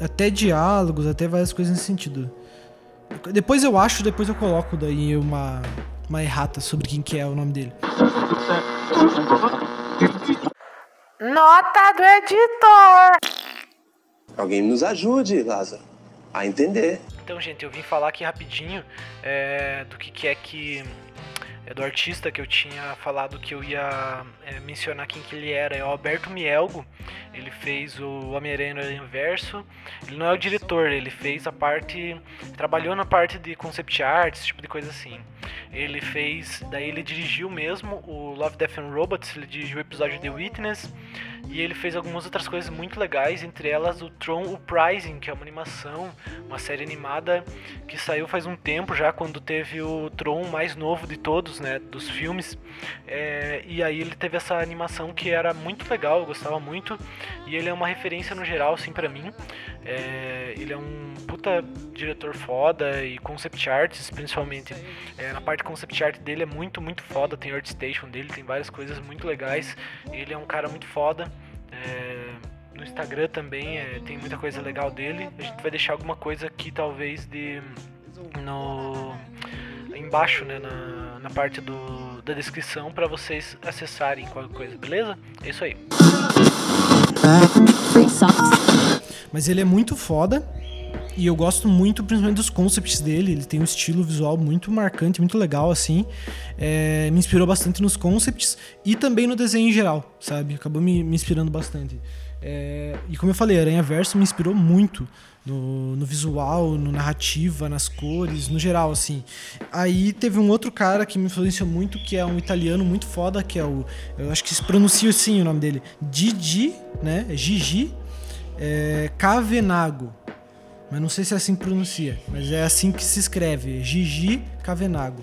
[SPEAKER 3] até diálogos, até várias coisas nesse sentido. Depois eu acho, depois eu coloco daí uma, uma errata sobre quem que é o nome dele.
[SPEAKER 8] Nota do editor.
[SPEAKER 9] Alguém nos ajude, Lázaro, a entender.
[SPEAKER 3] Então, gente, eu vim falar aqui rapidinho é, do que, que é que. É do artista que eu tinha falado que eu ia é, mencionar quem que ele era. É o Alberto Mielgo. Ele fez o Homem-Aranha no Aranha Verso. Ele não é o diretor, ele fez a parte. Trabalhou na parte de concept art, esse tipo de coisa assim. Ele fez. Daí ele dirigiu mesmo o Love, Death and Robots. Ele dirigiu o episódio The Witness. E ele fez algumas outras coisas muito legais, entre elas o Tron Uprising, que é uma animação, uma série animada que saiu faz um tempo já, quando teve o Tron mais novo de todos, né, dos filmes. É, e aí ele teve essa animação que era muito legal, eu gostava muito. E ele é uma referência no geral, assim, pra mim. É, ele é um puta diretor foda e concept arts, principalmente. É, na parte concept art dele é muito, muito foda. Tem ArtStation dele, tem várias coisas muito legais. Ele é um cara muito foda. É, no Instagram também é, tem muita coisa legal dele. A gente vai deixar alguma coisa aqui, talvez, de. no. Embaixo, né? Na, na parte do, da descrição para vocês acessarem qualquer coisa, beleza? É isso aí. Mas ele é muito foda. E eu gosto muito, principalmente dos concepts dele. Ele tem um estilo visual muito marcante, muito legal, assim. É, me inspirou bastante nos concepts e também no desenho em geral, sabe? Acabou me, me inspirando bastante. É, e como eu falei, Aranha Verso me inspirou muito no, no visual, no narrativa, nas cores, no geral, assim. Aí teve um outro cara que me influenciou muito, que é um italiano muito foda, que é o. Eu acho que se pronuncia assim o nome dele. Gigi, né? Gigi é, Cavenago. Mas não sei se é assim que pronuncia, mas é assim que se escreve, Gigi Cavenago.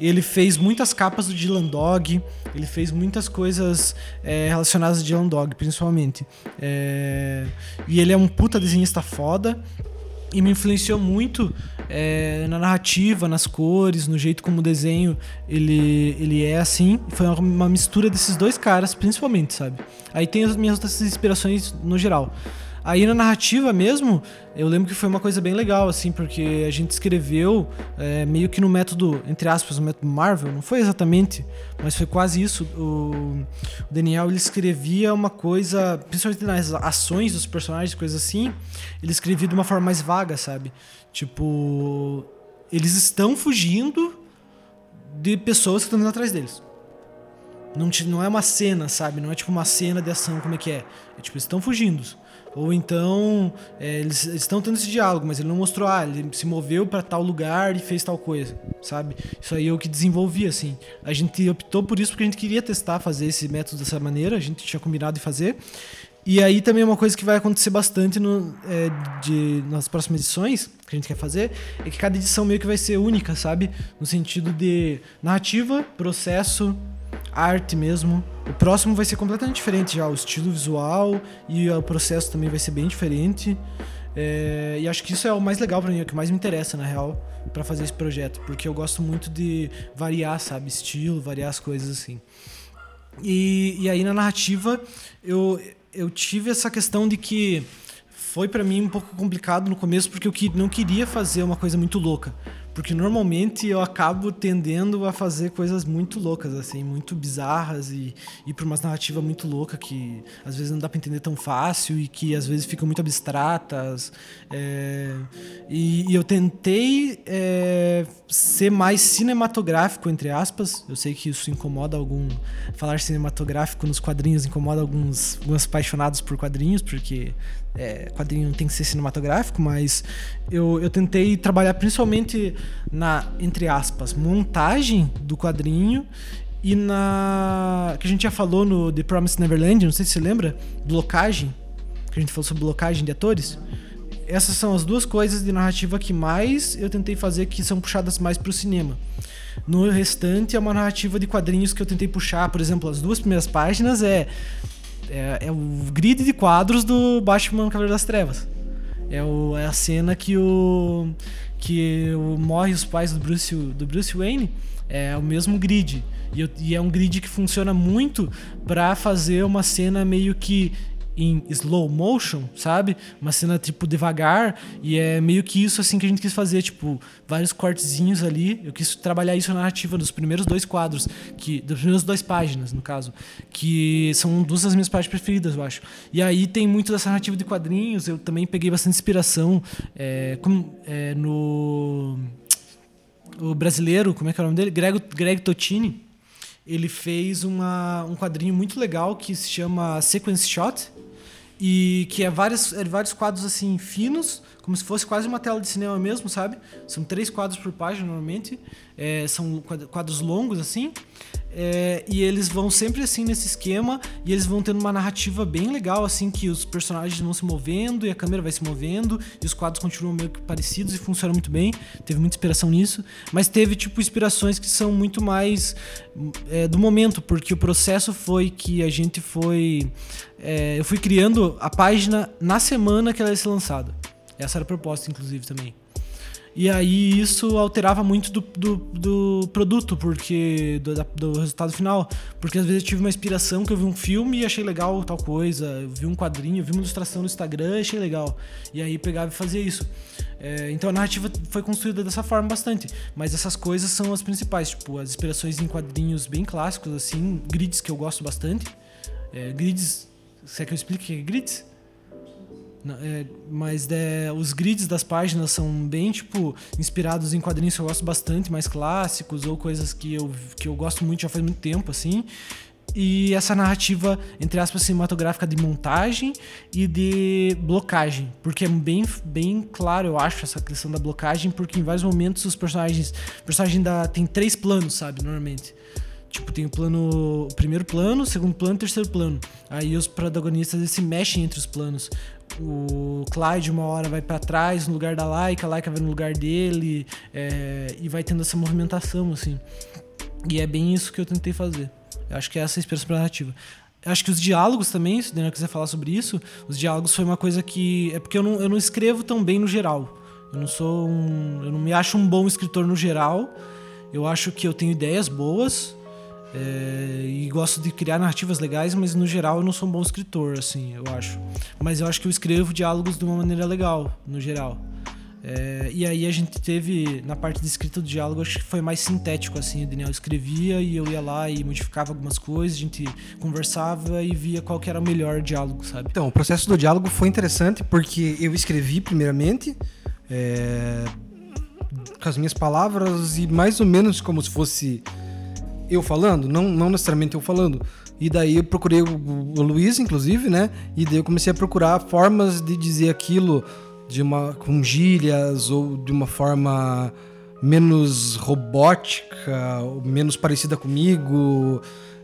[SPEAKER 3] Ele fez muitas capas do Dylan Dog, ele fez muitas coisas é, relacionadas ao Dylan Dog, principalmente. É, e ele é um puta desenhista foda e me influenciou muito é, na narrativa, nas cores, no jeito como o desenho ele, ele é assim. Foi uma, mistura desses dois caras, principalmente, sabe? Aí tem as minhas outras inspirações no geral. Aí na narrativa mesmo, eu lembro que foi uma coisa bem legal, assim, porque a gente escreveu é, meio que no método, entre aspas, no método Marvel, não foi exatamente, mas foi quase isso. O, o Daniel ele escrevia uma coisa, principalmente nas ações dos personagens, coisas assim, ele escrevia de uma forma mais vaga, sabe? Tipo, eles estão fugindo de pessoas que estão indo atrás deles. Não, não é uma cena, sabe? Não é tipo uma cena de ação, como é que é? É tipo, eles estão fugindo. Ou então, é, eles estão tendo esse diálogo, mas ele não mostrou, ah, ele se moveu pra tal lugar e fez tal coisa, sabe? Isso aí eu que desenvolvi, assim. A gente optou por isso porque a gente queria testar, fazer esse método dessa maneira, a gente tinha combinado de fazer. E aí também uma coisa que vai acontecer bastante no, é, de, nas próximas edições, que a gente quer fazer, é que cada edição meio que vai ser única, sabe? No sentido de narrativa, processo, arte mesmo. O próximo vai ser completamente diferente já, o estilo visual e o processo também vai ser bem diferente. É, e acho que isso é o mais legal pra mim, é o que mais me interessa, na real, pra fazer esse projeto. Porque eu gosto muito de variar, sabe? Estilo, variar as coisas assim. E, e aí na narrativa eu, eu tive essa questão de que foi pra mim um pouco complicado no começo porque eu não queria fazer uma coisa muito louca. Porque normalmente eu acabo tendendo a fazer coisas muito loucas, assim, muito bizarras e ir pra umas narrativas muito loucas que às vezes não dá pra entender tão fácil e que às vezes ficam muito abstratas. É, e, e eu tentei é, ser mais cinematográfico, entre aspas. Eu sei que isso incomoda algum. Falar cinematográfico nos quadrinhos incomoda alguns, alguns apaixonados por quadrinhos, porque é, quadrinho tem que ser cinematográfico, mas eu, eu tentei trabalhar principalmente na, entre aspas, montagem do quadrinho e na. que a gente já falou no The Promised Neverland, não sei se você lembra, blocagem, que a gente falou sobre blocagem de atores. Essas são as duas coisas de narrativa que mais eu tentei fazer que são puxadas mais pro cinema. No restante é uma narrativa de quadrinhos que eu tentei puxar, por exemplo, as duas primeiras páginas é é, é o grid de quadros do Batman Cavaleiro das Trevas. É, o, é a cena que o que o, morre os pais do Bruce, do Bruce Wayne. É o mesmo grid. E, eu- e é um grid que funciona muito pra fazer uma cena meio que em slow motion, sabe? Uma cena tipo devagar e é meio que isso assim que a gente quis fazer, tipo, vários cortezinhos ali. Eu quis trabalhar isso na narrativa dos primeiros dois quadros, que das primeiras duas páginas, no caso, que são duas das minhas partes preferidas, eu acho. E aí tem muito dessa narrativa de quadrinhos, eu também peguei bastante inspiração é, como, é, no o brasileiro, como é que é o nome dele? Greg, Greg Totini. Ele fez uma, um quadrinho muito legal que se chama Sequence Shot e que é vários, é vários quadros assim finos, como se fosse quase uma tela de cinema mesmo, sabe? São três quadros por página normalmente, é, são quad- quadros longos assim, é, e eles vão sempre assim nesse esquema e eles vão tendo uma narrativa bem legal assim que os personagens vão se movendo e a câmera vai se movendo e os quadros continuam meio que parecidos e funcionam muito bem. Teve muita inspiração nisso, mas teve tipo inspirações que são muito mais é, do momento, porque o processo foi que a gente foi é, eu fui criando a página na semana que ela ia ser lançada. Essa era a proposta, inclusive, também. E aí isso alterava muito do, do, do produto, porque do, do resultado final. Porque às vezes eu tive uma inspiração que eu vi um filme e achei legal tal coisa. Eu vi um quadrinho, vi uma ilustração no Instagram e achei legal. E aí pegava e fazia isso. É, então a narrativa foi construída dessa forma bastante. Mas essas coisas são as principais, tipo, as inspirações em quadrinhos bem clássicos, assim, grids que eu gosto bastante. É, grids. Quer que eu explique o que é grids? É, mas é, os grids das páginas são bem, tipo, inspirados em quadrinhos que eu gosto bastante, mais clássicos, ou coisas que eu, que eu gosto muito já faz muito tempo, assim. e essa narrativa, entre aspas, cinematográfica de montagem e de blocagem. Porque é bem, bem claro, eu acho, essa questão da blocagem, porque em vários momentos os personagens. Personagem da, tem três planos, sabe, normalmente. Tipo, tem o plano. Primeiro plano, segundo plano terceiro plano. Aí os protagonistas eles se mexem entre os planos. O Clyde uma hora vai para trás no lugar da Laika, a Laika vai no lugar dele. é, e vai tendo essa movimentação, assim. E é bem isso que eu tentei fazer. Eu acho que é essa a inspiração narrativa. Acho que os diálogos também, se o Daniel quiser falar sobre isso, os diálogos foi uma coisa que. É porque eu não, eu não escrevo tão bem no geral. Eu não sou um. Eu não me acho um bom escritor no geral. Eu acho que eu tenho ideias boas. É, e gosto de criar narrativas legais, mas no geral eu não sou um bom escritor, assim, eu acho. Mas eu acho que eu escrevo diálogos de uma maneira legal, no geral. É, e aí a gente teve, na parte de escrita do diálogo, acho que foi mais sintético, assim, o Daniel escrevia e eu ia lá e modificava algumas coisas, a gente conversava e via qual que era o melhor diálogo, sabe?
[SPEAKER 4] Então, o processo do diálogo foi interessante porque eu escrevi primeiramente é, com as minhas palavras e mais ou menos como se fosse eu falando, não, não necessariamente eu falando. E daí eu procurei o, o Luiz, inclusive, né? E daí eu comecei a procurar formas de dizer aquilo de uma com gírias ou de uma forma menos robótica, menos parecida comigo.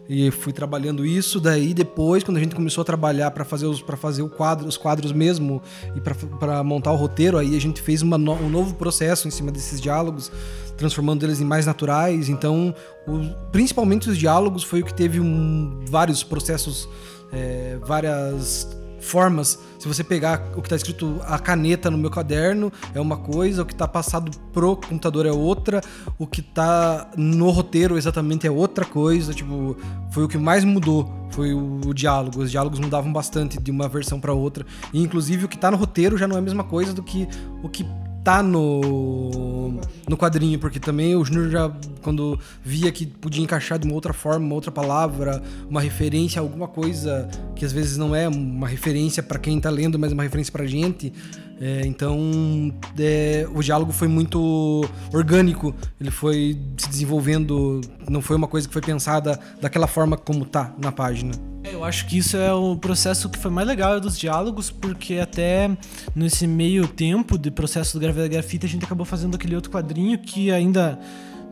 [SPEAKER 4] E fui trabalhando isso. Daí depois, quando a gente começou a trabalhar para fazer os para fazer o quadro, os quadros mesmo e para montar o roteiro, aí a gente fez no- um novo processo em cima desses diálogos, transformando eles em mais naturais. Então, o- principalmente os diálogos foi o que teve um- vários processos, é, várias formas. Se você pegar o que está escrito a caneta no meu caderno é uma coisa, o que está passado pro computador é outra, o que tá no roteiro exatamente é outra coisa. Tipo, foi o que mais mudou, foi o, o diálogo. Os diálogos mudavam bastante de uma versão para outra. E inclusive o que tá no roteiro já não é a mesma coisa do que o que tá no, no quadrinho, porque também o Júnior já, quando via que podia encaixar de uma outra forma, uma outra palavra, uma referência a alguma coisa que às vezes não é uma referência para quem tá lendo, mas uma referência pra gente. É, então, é, o diálogo foi muito orgânico, ele foi se desenvolvendo, não foi uma coisa que foi pensada daquela forma como tá na página.
[SPEAKER 3] É, Eu acho que isso é o processo que foi mais legal dos diálogos, porque até nesse meio tempo de processo do Graveta Grafite, a gente acabou fazendo aquele outro quadrinho que ainda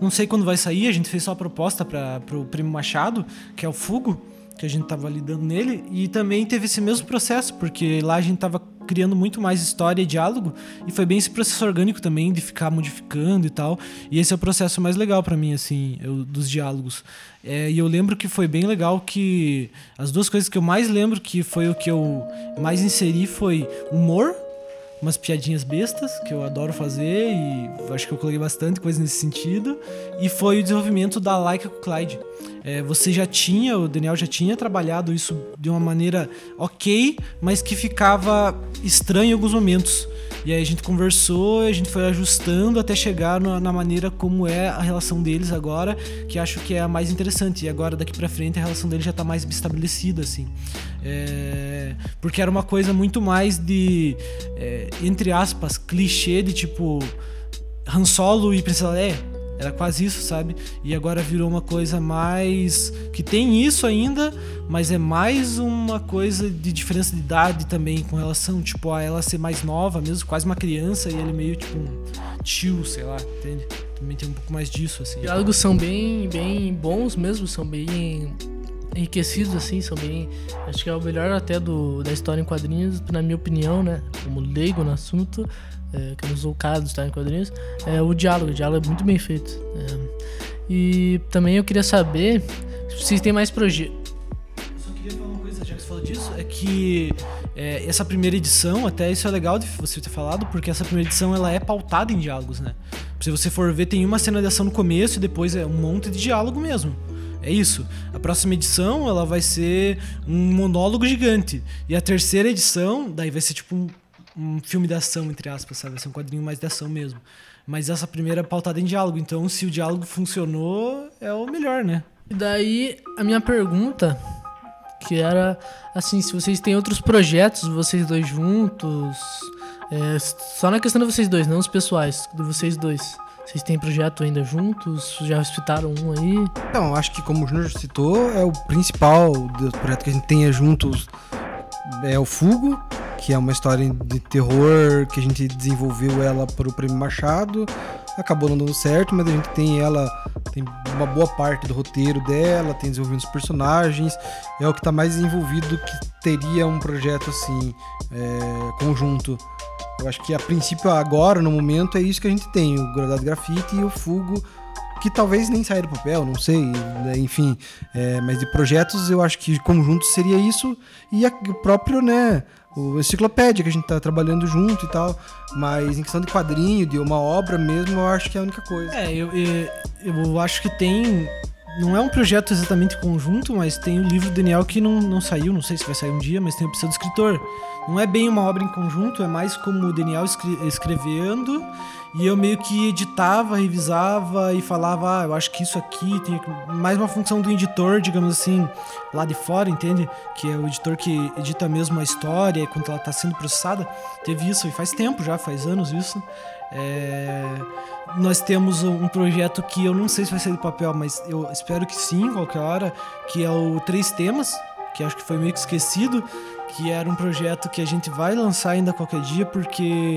[SPEAKER 3] não sei quando vai sair, a gente fez só a proposta para pro Primo Machado, que é o Fugo, que a gente tava lidando nele, e também teve esse mesmo processo, porque lá a gente tava criando muito mais história e diálogo, e foi bem esse processo orgânico também, de ficar modificando e tal, e esse é o processo mais legal para mim, assim, eu- dos diálogos. É, e eu lembro que foi bem legal que as duas coisas que eu mais lembro que foi o que eu mais inseri foi humor, umas piadinhas bestas que eu adoro fazer e acho que eu coloquei bastante coisa nesse sentido. E foi o desenvolvimento da Laika com o Clyde. É, você já tinha, o Daniel já tinha trabalhado isso de uma maneira ok, mas que ficava estranho em alguns momentos. E aí a gente conversou, a gente foi ajustando até chegar na, na maneira como é a relação deles agora, que acho que é a mais interessante. E agora daqui pra frente a relação deles já tá mais estabelecida, assim. É, porque era uma coisa muito mais de, é, entre aspas, clichê de tipo Han Solo e Princesa Leia. Era quase isso, sabe? E agora virou uma coisa mais. que tem isso ainda, mas é mais uma coisa de diferença de idade também, com relação, tipo, a ela ser mais nova, mesmo quase uma criança, e ele meio tipo um tio, sei lá, entende? Também tem um pouco mais disso, assim.
[SPEAKER 2] Os diálogos são bem, bem bons mesmo, são bem enriquecidos, assim, são bem. Acho que é o melhor até do, da história em quadrinhos, na minha opinião, né? Como leigo no assunto, é, que eu não sou o cara da história em quadrinhos, é o diálogo. O diálogo é muito bem feito. é. E também eu queria saber se têm mais projetos.
[SPEAKER 3] Só queria falar uma coisa, já que você falou disso, é que é, essa primeira edição, até isso é legal de você ter falado, porque essa primeira edição ela é pautada em diálogos, né? Se você for ver, tem uma cena de ação no começo e depois é um monte de diálogo mesmo. É isso. A próxima edição ela vai ser um monólogo gigante. E a terceira edição, daí vai ser tipo um, filme de ação, entre aspas, sabe? Vai ser um quadrinho mais de ação mesmo. Mas essa primeira é pautada em diálogo. Então, se o diálogo funcionou, é o melhor, né?
[SPEAKER 2] E daí, a minha pergunta, que era assim, se vocês têm outros projetos, vocês dois juntos, é, só na questão de vocês dois, não os pessoais, de vocês dois. Vocês têm projeto ainda juntos? Já citaram um aí?
[SPEAKER 4] Então, acho que como o Júnior citou, é o principal do projeto que a gente tenha juntos é o Fugo, que é uma história de terror que a gente desenvolveu ela para o Prêmio Machado. Acabou não dando certo, mas a gente tem ela, tem uma boa parte do roteiro dela, tem desenvolvido os personagens, é o que está mais desenvolvido que teria um projeto assim, é, conjunto. Eu acho que a princípio, agora, no momento, é isso que a gente tem: o Gradado Grafite e o Fugo, que talvez nem saia do papel, não sei, né, enfim. É, mas de projetos, eu acho que conjunto seria isso, e a- o próprio, né? O enciclopédia que a gente tá trabalhando junto e tal. Mas em questão de quadrinho, de uma obra mesmo, eu acho que é a única coisa.
[SPEAKER 3] É, eu, eu, eu acho que tem. Não é um projeto exatamente conjunto, mas tem o livro do Daniel que não, não saiu, não sei se vai sair um dia, mas tem opção do escritor. Não é bem uma obra em conjunto, é mais como o Daniel escre- escrevendo e eu meio que editava, revisava e falava, ah, eu acho que isso aqui tem mais uma função do editor, digamos assim, lá de fora, entende? Que é o editor que edita mesmo a história quando ela está sendo processada. Teve isso e faz tempo já, faz anos isso. É, Nós temos um projeto que eu não sei se vai sair do papel, mas eu espero que sim, qualquer hora, que é o Três Temas, que acho que foi meio que esquecido, que era um projeto que a gente vai lançar ainda qualquer dia, porque.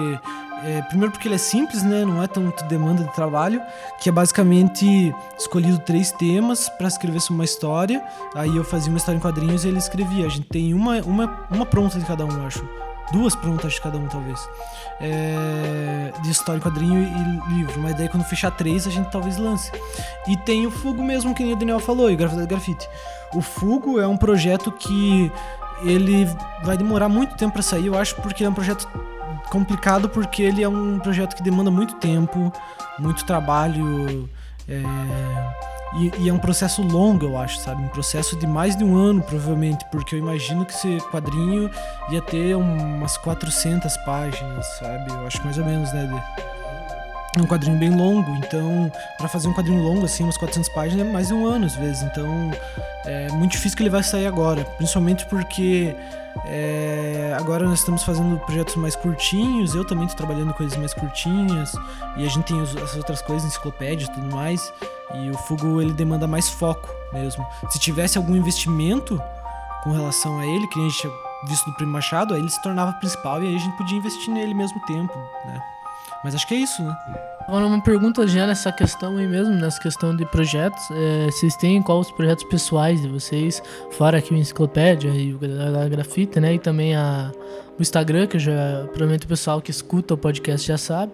[SPEAKER 3] É, primeiro porque ele é simples, né? Não é tanto demanda de trabalho, que é basicamente escolhido três temas para escrever uma história. Aí eu fazia uma história em quadrinhos e ele escrevia. A gente tem uma, uma, uma pronta de cada um, acho. Duas prontas de cada um, talvez. É, de história quadrinho e livro. Mas daí quando fechar três, a gente talvez lance. E tem o Fugo mesmo, que nem o Daniel falou, e o Grafite. O Fugo é um projeto que ele vai demorar muito tempo para sair, eu acho, porque é um projeto complicado, porque ele é um projeto que demanda muito tempo, muito trabalho. é, e, e é um processo longo, eu acho, sabe? Um processo de mais de um ano, provavelmente, porque eu imagino que esse quadrinho ia ter umas 400 páginas, sabe? Eu acho mais ou menos, né? de- é um quadrinho bem longo, então para fazer um quadrinho longo assim, umas 400 páginas é mais de um ano às vezes, então é muito difícil que ele vai sair agora, principalmente porque é, agora nós estamos fazendo projetos mais curtinhos, eu também estou trabalhando coisas mais curtinhas e a gente tem essas outras coisas, enciclopédia e tudo mais, e o Fugo ele demanda mais foco mesmo. Se tivesse algum investimento com relação a ele, que a gente tinha visto do Primo Machado, aí ele se tornava principal e aí a gente podia investir nele mesmo tempo, né? Mas acho que é isso, né?
[SPEAKER 2] Agora, uma pergunta já nessa questão aí mesmo, nessa questão de projetos. é, vocês têm qual os projetos pessoais de vocês, fora aqui o Enciclopédia e o Gra- Grafite, né? E também a, o Instagram, que eu já, provavelmente o pessoal que escuta o podcast já sabe,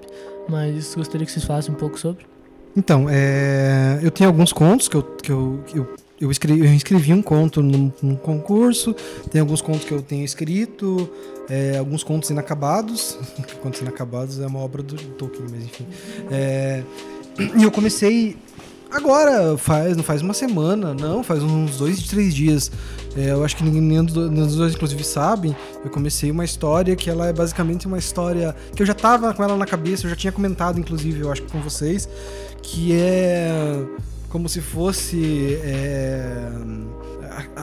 [SPEAKER 2] mas gostaria que vocês falassem um pouco sobre.
[SPEAKER 4] Então, é, eu tenho alguns contos que eu, que eu, que eu, eu, escrevi, eu escrevi um conto num, num concurso, tem alguns contos que eu tenho escrito, é, alguns contos inacabados. *laughs* contos inacabados é uma obra do Tolkien, mas enfim. É, e eu comecei agora, faz, não faz uma semana, não, faz uns dois, três dias. É, eu acho que ninguém nenhum dos dois- inclusive, sabem. Eu comecei uma história que ela é basicamente uma história que eu já tava com ela na cabeça, eu já tinha comentado, inclusive, eu acho com vocês, que é como se fosse é,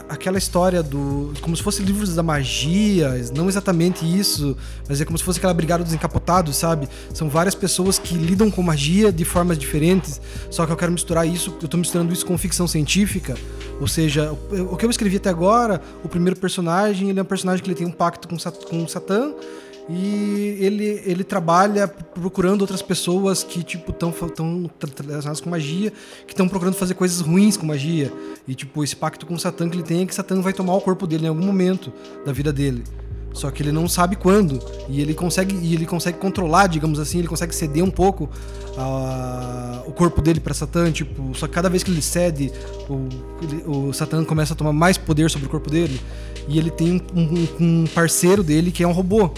[SPEAKER 4] aquela história do. como se fosse livros da magia, não exatamente isso, mas é como se fosse aquela brigada dos encapotados, sabe? São várias pessoas que lidam com magia de formas diferentes, só que eu quero misturar isso, eu tô misturando isso com ficção científica, ou seja, o que eu escrevi até agora, o primeiro personagem, ele é um personagem que ele tem um pacto com, com Satã, e ele, ele trabalha procurando outras pessoas que, tipo, estão tão relacionadas com magia, que estão procurando fazer coisas ruins com magia. E, tipo, esse pacto com o Satã que ele tem é que Satã vai tomar o corpo dele em algum momento da vida dele. Só que ele não sabe quando. E ele consegue, e ele consegue controlar, digamos assim, ele consegue ceder um pouco a- o corpo dele pra Satã. Tipo, só que cada vez que ele cede, o, o Satã começa a tomar mais poder sobre o corpo dele. E ele tem um, um- um parceiro dele que é um robô.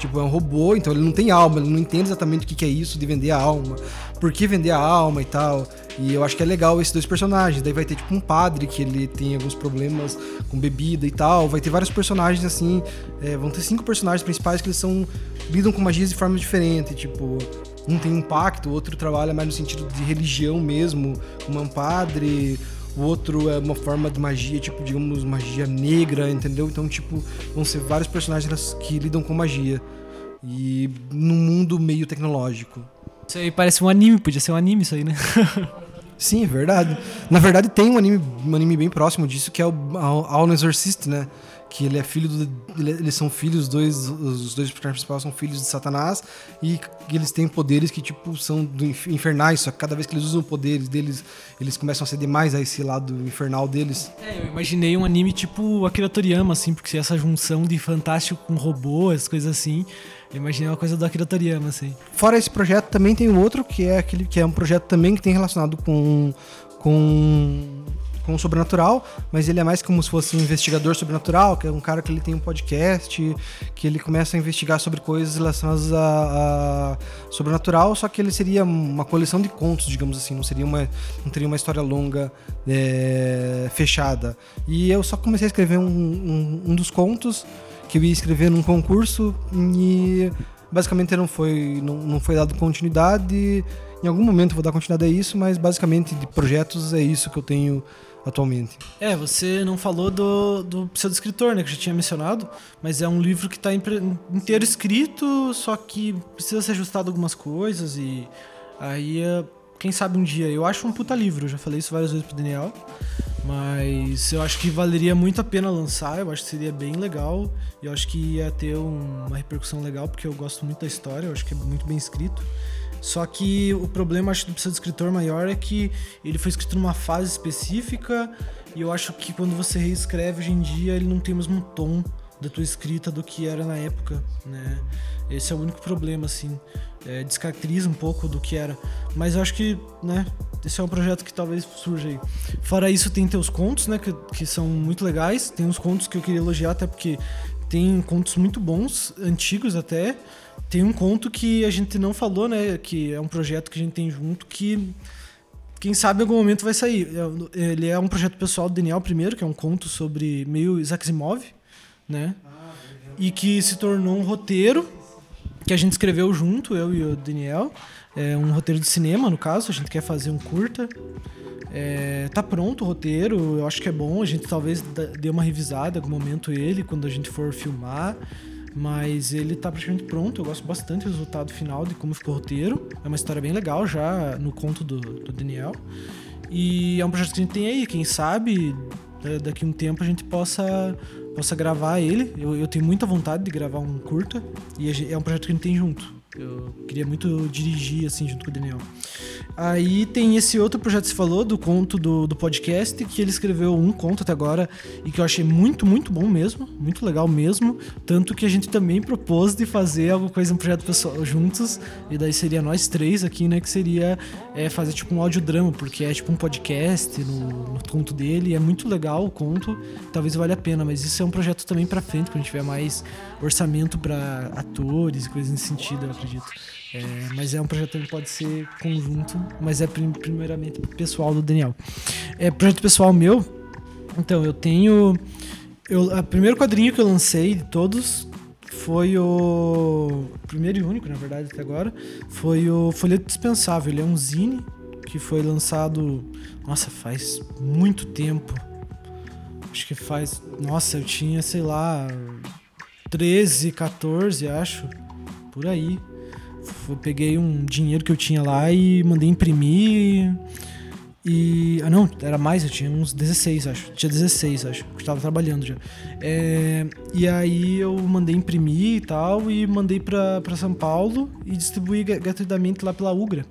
[SPEAKER 4] Tipo, é um robô, então ele não tem alma, ele não entende exatamente o que é isso de vender a alma, por que vender a alma e tal. E eu acho que é legal esses dois personagens. Daí vai ter tipo um padre que ele tem alguns problemas com bebida e tal. Vai ter vários personagens assim. é, vão ter cinco personagens principais que eles são. lidam com magias de forma diferente. Tipo, um tem um pacto, o outro trabalha mais no sentido de religião mesmo, como um padre. O outro é uma forma de magia, tipo, digamos, magia negra, entendeu? Então, tipo, vão ser vários personagens que lidam com magia. E num mundo meio tecnológico.
[SPEAKER 3] Isso aí parece um anime, podia ser um anime isso aí, né? *laughs*
[SPEAKER 4] Sim, é verdade. Na verdade, tem um anime, um anime bem próximo disso, que é o All Exorcist, né? Que ele é filho do. ele- Eles são filhos, os dois, os dois personagens principais são filhos de Satanás e eles têm poderes que, tipo, são infernais, só que cada vez que eles usam poderes deles, eles começam a ceder mais a esse lado infernal deles.
[SPEAKER 3] É, eu imaginei um anime tipo Akira Toriyama, assim, porque essa junção de fantástico com robô, essas coisas assim. Eu imaginei uma coisa do Akira Toriyama, assim.
[SPEAKER 4] Fora esse projeto, também tem um outro que é aquele que é um projeto também que tem relacionado com com com o sobrenatural, mas ele é mais como se fosse um investigador sobrenatural, que é um cara que ele tem um podcast, que ele começa a investigar sobre coisas relacionadas a, a sobrenatural, só que ele seria uma coleção de contos, digamos assim, não seria uma não teria uma história longa é, fechada. E eu só comecei a escrever um, um, um dos contos que eu ia escrever num concurso e basicamente não foi, não, não foi dado continuidade. Em algum momento vou dar continuidade a isso, mas basicamente de projetos é isso que eu tenho atualmente.
[SPEAKER 3] É, você não falou do, do pseudo-escritor, né, que eu já tinha mencionado, mas é um livro que está inteiro escrito, só que precisa ser ajustado algumas coisas e aí, quem sabe um dia, eu acho um puta livro, eu já falei isso várias vezes pro Daniel, mas eu acho que valeria muito a pena lançar, eu acho que seria bem legal, e eu acho que ia ter um- uma repercussão legal, porque eu gosto muito da história, eu acho que é muito bem escrito. Só que o problema, acho, do pseudo escritor maior é que ele foi escrito numa fase específica e eu acho que quando você reescreve hoje em dia, ele não tem o mesmo tom da tua escrita do que era na época, né? Esse é o único problema, assim. É, descaracteriza um pouco do que era. Mas eu acho que, né, esse é um projeto que talvez surja aí. Fora isso, tem teus contos, né, que, que são muito legais. Tem uns contos que eu queria elogiar, até porque tem contos muito bons, antigos até. Tem um conto que a gente não falou, né, que é um projeto que a gente tem junto, que quem sabe em algum momento vai sair. É- Ele é um projeto pessoal do Daniel primeiro, que é um conto sobre meio Isaac Asimov, né? E que se tornou um roteiro que a gente escreveu junto, eu e o Daniel. É um roteiro de cinema, no caso, a gente quer fazer um curta. É, tá pronto o roteiro, eu acho que é bom. A gente talvez dê uma revisada em algum momento ele, quando a gente for filmar. Mas ele tá praticamente pronto. Eu gosto bastante do resultado final de como ficou o roteiro. É uma história bem legal já no conto do, do Daniel. E é um projeto que a gente tem aí. Quem sabe da- daqui a um tempo a gente possa, possa gravar ele. Eu, eu tenho muita vontade de gravar um curta. E é um projeto que a gente tem junto. Eu queria muito dirigir assim junto com o Daniel. Aí tem esse outro projeto que você falou, do conto do, do podcast, que ele escreveu um conto até agora e que eu achei muito, muito bom mesmo, muito legal mesmo. Tanto que a gente também propôs de fazer alguma coisa, um projeto pessoal juntos, e daí seria nós três aqui, né? Que seria é, fazer tipo um audiodrama, porque é tipo um podcast no, no conto dele, é muito legal o conto, talvez valha a pena, mas isso é um projeto também pra frente, quando tiver mais orçamento pra atores e coisas nesse sentido, eu acredito. É, mas é um projeto que pode ser conjunto, mas é prim- primeiramente pessoal do Daniel. É projeto pessoal meu. Então, eu tenho. Eu, o primeiro quadrinho que eu lancei de todos foi o. Primeiro e único, na verdade, até agora. Foi o Folheto Dispensável. Ele é um zine que foi lançado. Nossa, faz muito tempo. Acho que faz. Nossa, eu tinha, sei lá. 13, 14, acho. Por aí. Peguei um dinheiro que eu tinha lá e mandei imprimir. E. Ah, não, era mais, eu tinha uns 16, acho. Tinha 16, acho. Eu tava trabalhando já. É, e aí eu mandei imprimir e tal, e mandei pra São Paulo e distribuí gra- gratuitamente lá pela Ugra.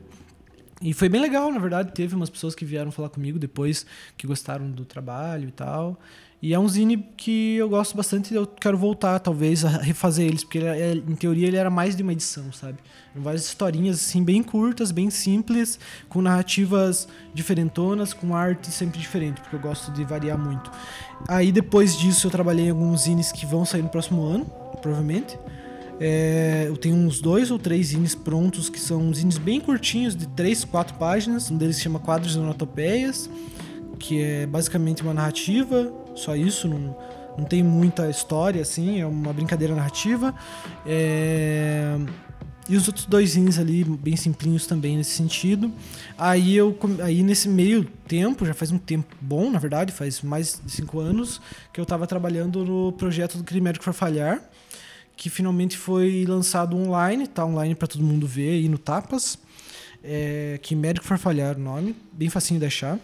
[SPEAKER 3] E foi bem legal, na verdade. Teve umas pessoas que vieram falar comigo depois que gostaram do trabalho e tal. E é um zine que eu gosto bastante e eu quero voltar, talvez, a refazer eles, porque ele é- em teoria ele era mais de uma edição, sabe? Eram várias historinhas, assim, bem curtas, bem simples, com narrativas diferentonas, com arte sempre diferente, porque eu gosto de variar muito. Aí depois disso eu trabalhei em alguns zines que vão sair no próximo ano, provavelmente. É, eu tenho uns dois ou três zines prontos que são zines bem curtinhos, de três, quatro páginas. Um deles se chama Quadros e Onomatopeias, que é basicamente uma narrativa, só isso, não, não tem muita história assim, é uma brincadeira narrativa. É, E os outros dois zines ali, bem simplinhos também nesse sentido. Aí eu aí nesse meio tempo, já faz um tempo bom, na verdade, faz mais de cinco anos, que eu estava trabalhando no projeto do Crime Médico for Falhar, que finalmente foi lançado online, tá online para todo mundo ver aí no Tapas. é, que Médico Farfalhar o nome, bem facinho de achar.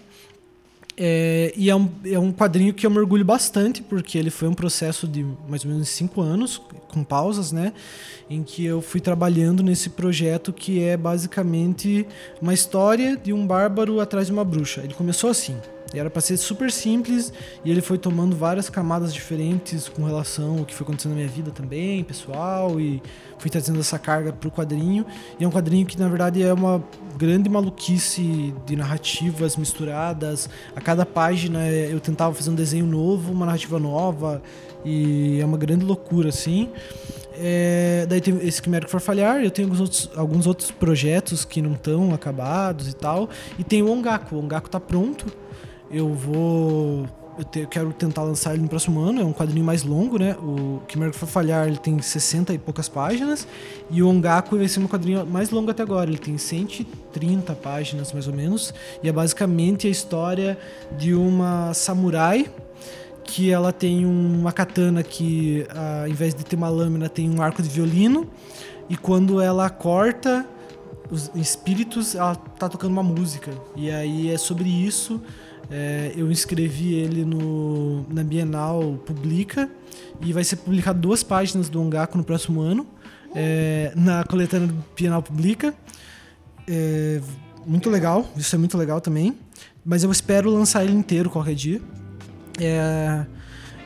[SPEAKER 3] É, e é um, é um quadrinho que eu me orgulho bastante, porque ele foi um processo de mais ou menos cinco anos, com pausas, né? Em que eu fui trabalhando nesse projeto que é basicamente uma história de um bárbaro atrás de uma bruxa. Ele começou assim. Era para ser super simples e ele foi tomando várias camadas diferentes com relação ao que foi acontecendo na minha vida também, pessoal, e fui trazendo essa carga pro quadrinho. E é um quadrinho que na verdade é uma grande maluquice de narrativas misturadas. A cada página é, eu tentava fazer um desenho novo, uma narrativa nova, e é uma grande loucura assim. É, daí tem esse Quimérico for Falhar, eu tenho alguns outros, alguns outros projetos que não estão acabados e tal. E tem o Ongaku, o Ongaku tá pronto. Eu vou. Eu, te- eu quero tentar lançar ele no próximo ano. É um quadrinho mais longo, né? O Quimérico for Falhar ele tem 60 e poucas páginas. E o Ongaku vai ser um quadrinho mais longo até agora. Ele tem 130 páginas, mais ou menos. E é basicamente a história de uma samurai que ela tem um- uma katana que, ao invés de ter uma lâmina, tem um arco de violino. E quando ela corta os espíritos, ela tá tocando uma música. E aí é sobre isso. É, eu inscrevi ele no, na Bienal Publica. E vai ser publicado duas páginas do Ongaku no próximo ano. é, na coletânea Bienal Publica. É, muito legal, isso é muito legal também. Mas eu espero lançar ele inteiro qualquer dia. É,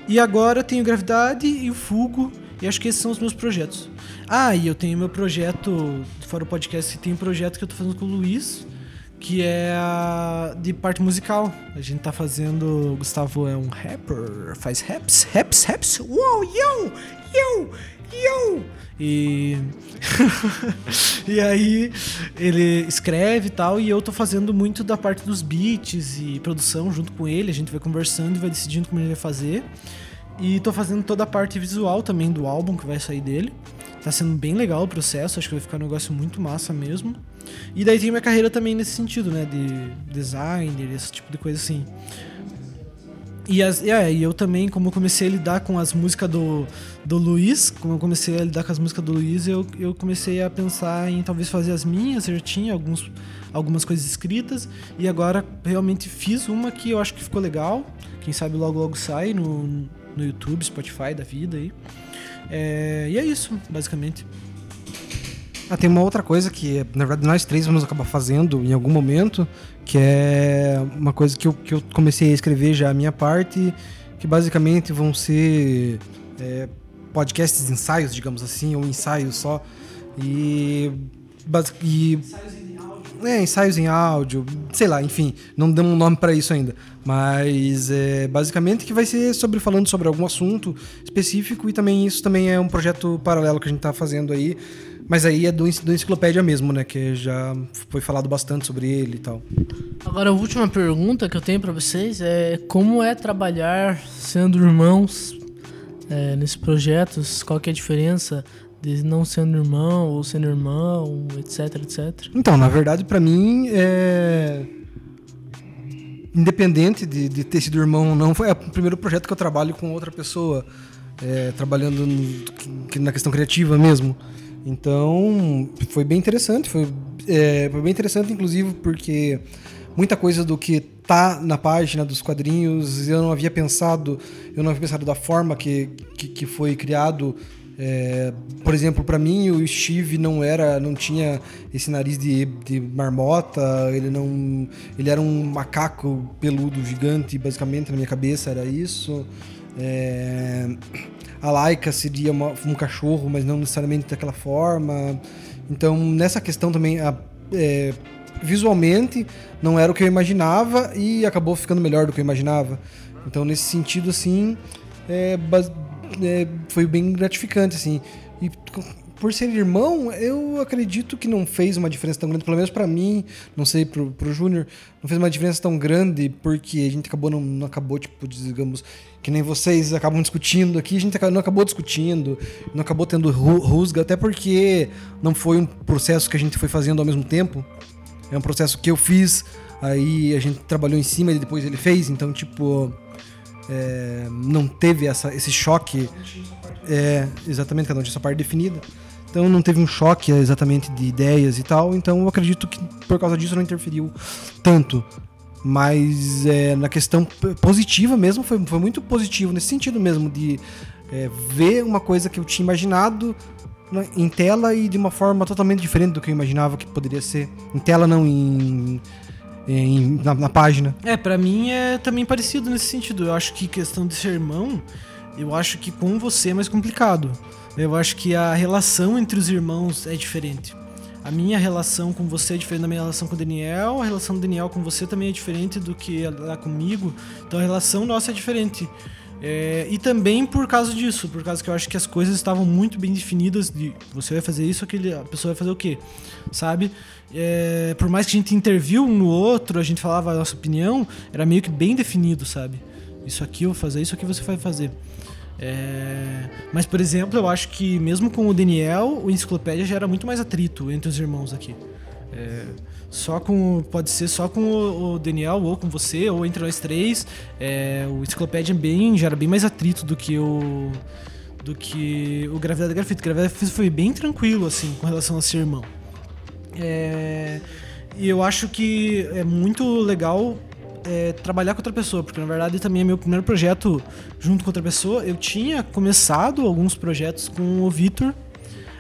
[SPEAKER 3] e agora tenho Gravidade e o Fugo, e acho que esses são os meus projetos. Ah, e eu tenho meu projeto, fora o podcast, tem um projeto que eu tô fazendo com o Luiz, que é a- de parte musical. A gente tá fazendo. O Gustavo é um rapper, faz raps, raps, raps. Uou, yo, yo, yo! E. *laughs* e aí ele escreve e tal, e eu tô fazendo muito da parte dos beats e produção junto com ele. A gente vai conversando e vai decidindo como ele vai fazer. E tô fazendo toda a parte visual também do álbum que vai sair dele. Tá sendo bem legal o processo, acho que vai ficar um negócio muito massa mesmo. E daí tem minha carreira também nesse sentido, né? De designer, esse tipo de coisa assim. E, as, é, e eu também, como eu comecei a lidar com as músicas do, do Luiz, como eu comecei a lidar com as músicas do Luiz, eu, eu comecei a pensar em talvez fazer as minhas, eu tinha alguns, algumas coisas escritas, e agora realmente fiz uma que eu acho que ficou legal. Quem sabe logo logo sai no, no YouTube, Spotify da vida aí. É, e é isso, basicamente.
[SPEAKER 4] Ah, tem uma outra coisa que, na verdade, nós três vamos acabar fazendo em algum momento, que é uma coisa que eu, que eu comecei a escrever já a minha parte, que basicamente vão ser é, podcasts ensaios, digamos assim, ou ensaios só. E. e é, ensaios em áudio, sei lá, enfim, não demos um nome pra isso ainda. Mas é, basicamente que vai ser sobre falando sobre algum assunto específico e também isso também é um projeto paralelo que a gente tá fazendo aí. Mas aí é do, do enciclopédia mesmo, né? Que já foi falado bastante sobre ele e tal.
[SPEAKER 2] Agora, a última pergunta que eu tenho pra vocês é como é trabalhar sendo irmãos é, nesses projetos? Qual que é a diferença de não sendo irmão ou sendo irmão, etc, etc?
[SPEAKER 4] Então, na verdade, pra mim, é... independente de, de ter sido irmão ou não, foi o primeiro projeto que eu trabalho com outra pessoa, é, trabalhando no- na questão criativa mesmo. Então, foi bem interessante, foi, é, foi bem interessante, inclusive, porque muita coisa do que tá na página dos quadrinhos eu não havia pensado, eu não havia pensado da forma que, que, que foi criado. É, por exemplo, para mim o Steve não era, não tinha esse nariz de, de marmota, ele não, ele era um macaco peludo gigante, basicamente na minha cabeça era isso. É, a Laika seria uma- um cachorro, mas não necessariamente daquela forma. Então, nessa questão também, a- é, visualmente, não era o que eu imaginava e acabou ficando melhor do que eu imaginava. Então, nesse sentido, assim, é, é, foi bem gratificante, assim. E por ser irmão, eu acredito que não fez uma diferença tão grande, pelo menos pra mim, não sei, pro, pro Júnior, não fez uma diferença tão grande, porque a gente acabou, não, não acabou, tipo, digamos, que nem vocês acabam discutindo aqui, a gente não acabou discutindo, não acabou tendo ru- rusga, até porque não foi um processo que a gente foi fazendo ao mesmo tempo, é um processo que eu fiz, aí a gente trabalhou em cima e depois ele fez, então, tipo, é, não teve essa, esse choque. É, exatamente, cada um tinha sua parte definida. Então não teve um choque exatamente de ideias e tal. Então eu acredito que por causa disso não interferiu tanto. Mas é, na questão positiva mesmo, foi, foi muito positivo nesse sentido mesmo, de é, ver uma coisa que eu tinha imaginado na- em tela e de uma forma totalmente diferente do que eu imaginava que poderia ser. Em tela, não em. em- na, na página.
[SPEAKER 3] É, pra mim é também parecido nesse sentido. Eu acho que questão de ser irmão, eu acho que com você é mais complicado. Eu acho que a relação entre os irmãos é diferente. A minha relação com você é diferente da minha relação com o Daniel, a relação do Daniel com você também é diferente do que lá comigo. Então a relação nossa é diferente. É, e também por causa disso, por causa que eu acho que as coisas estavam muito bem definidas de você vai fazer isso, aquele, a pessoa vai fazer o quê, sabe? É, por mais que a gente interviu um no outro, a gente falava a nossa opinião, era meio que bem definido, sabe? Isso aqui eu vou fazer, isso aqui você vai fazer. É, Mas, por exemplo, eu acho que mesmo com o Daniel, o Enciclopédia já era muito mais atrito entre os irmãos aqui. É, Só com. Pode ser só com o Daniel, ou com você, ou entre nós três. É, o Enciclopédia bem, já era bem mais atrito do que o. Do que o Gravidade Grafite. O Gravidade Grafite foi bem tranquilo, assim, com relação a ser irmão. É, e eu acho que é muito legal é, trabalhar com outra pessoa, porque na verdade também é meu primeiro projeto junto com outra pessoa. Eu tinha começado alguns projetos com o Vitor.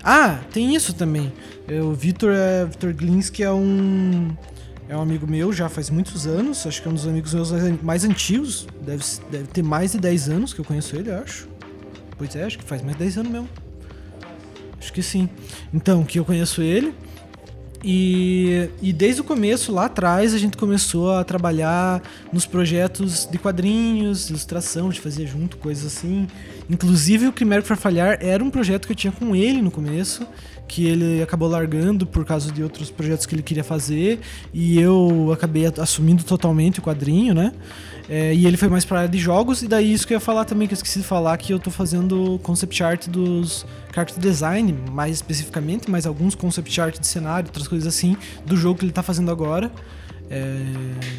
[SPEAKER 3] Ah, tem isso também. É, O Vitor é Vitor Glins, que é um é um amigo meu já faz muitos anos, acho que é um dos amigos meus mais antigos, deve, deve ter mais de 10 anos que eu conheço ele, eu acho. Pois é, acho que faz mais de 10 anos mesmo. Acho que sim. Então, que eu conheço ele. E, e desde o começo, lá atrás, a gente começou a trabalhar nos projetos de quadrinhos, ilustração, de fazer junto, coisas assim. Inclusive, o Primeiro para Falhar era um projeto que eu tinha com ele no começo, que ele acabou largando por causa de outros projetos que ele queria fazer, e eu acabei assumindo totalmente o quadrinho, né? É, e ele foi mais pra área de jogos, e daí isso que eu ia falar também, que eu esqueci de falar, que eu tô fazendo concept art dos character design, mais especificamente, mas alguns concept art de cenário, outras coisas assim, do jogo que ele tá fazendo agora. É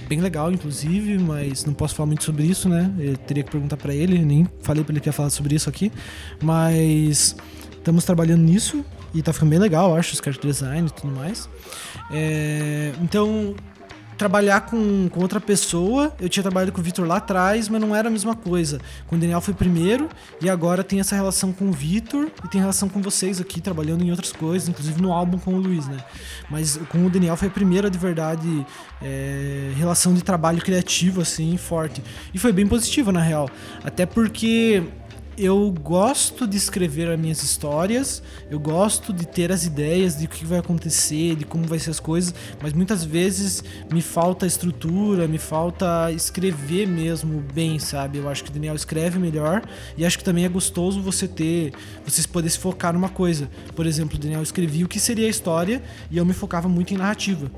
[SPEAKER 3] bem legal, inclusive, mas não posso falar muito sobre isso, né? Eu teria que perguntar pra ele, nem falei pra ele que ia falar sobre isso aqui. Mas estamos trabalhando nisso e tá ficando bem legal, acho, os character design e tudo mais. É, então, trabalhar com, com outra pessoa. Eu tinha trabalhado com o Vitor lá atrás, mas não era a mesma coisa. Com o Daniel foi primeiro, e agora tem essa relação com o Vitor e tem relação com vocês aqui, trabalhando em outras coisas, inclusive no álbum com o Luiz, né? Mas com o Daniel foi a primeira de verdade é, relação de trabalho criativo, assim, forte. E foi bem positiva, na real. Até porque eu gosto de escrever as minhas histórias, eu gosto de ter as ideias de o que vai acontecer, de como vai ser as coisas, mas muitas vezes me falta estrutura, me falta escrever mesmo bem, sabe? Eu acho que o Daniel escreve melhor e acho que também é gostoso você ter, vocês poderem se focar numa coisa. Por exemplo, o Daniel escrevia o que seria a história e eu me focava muito em narrativa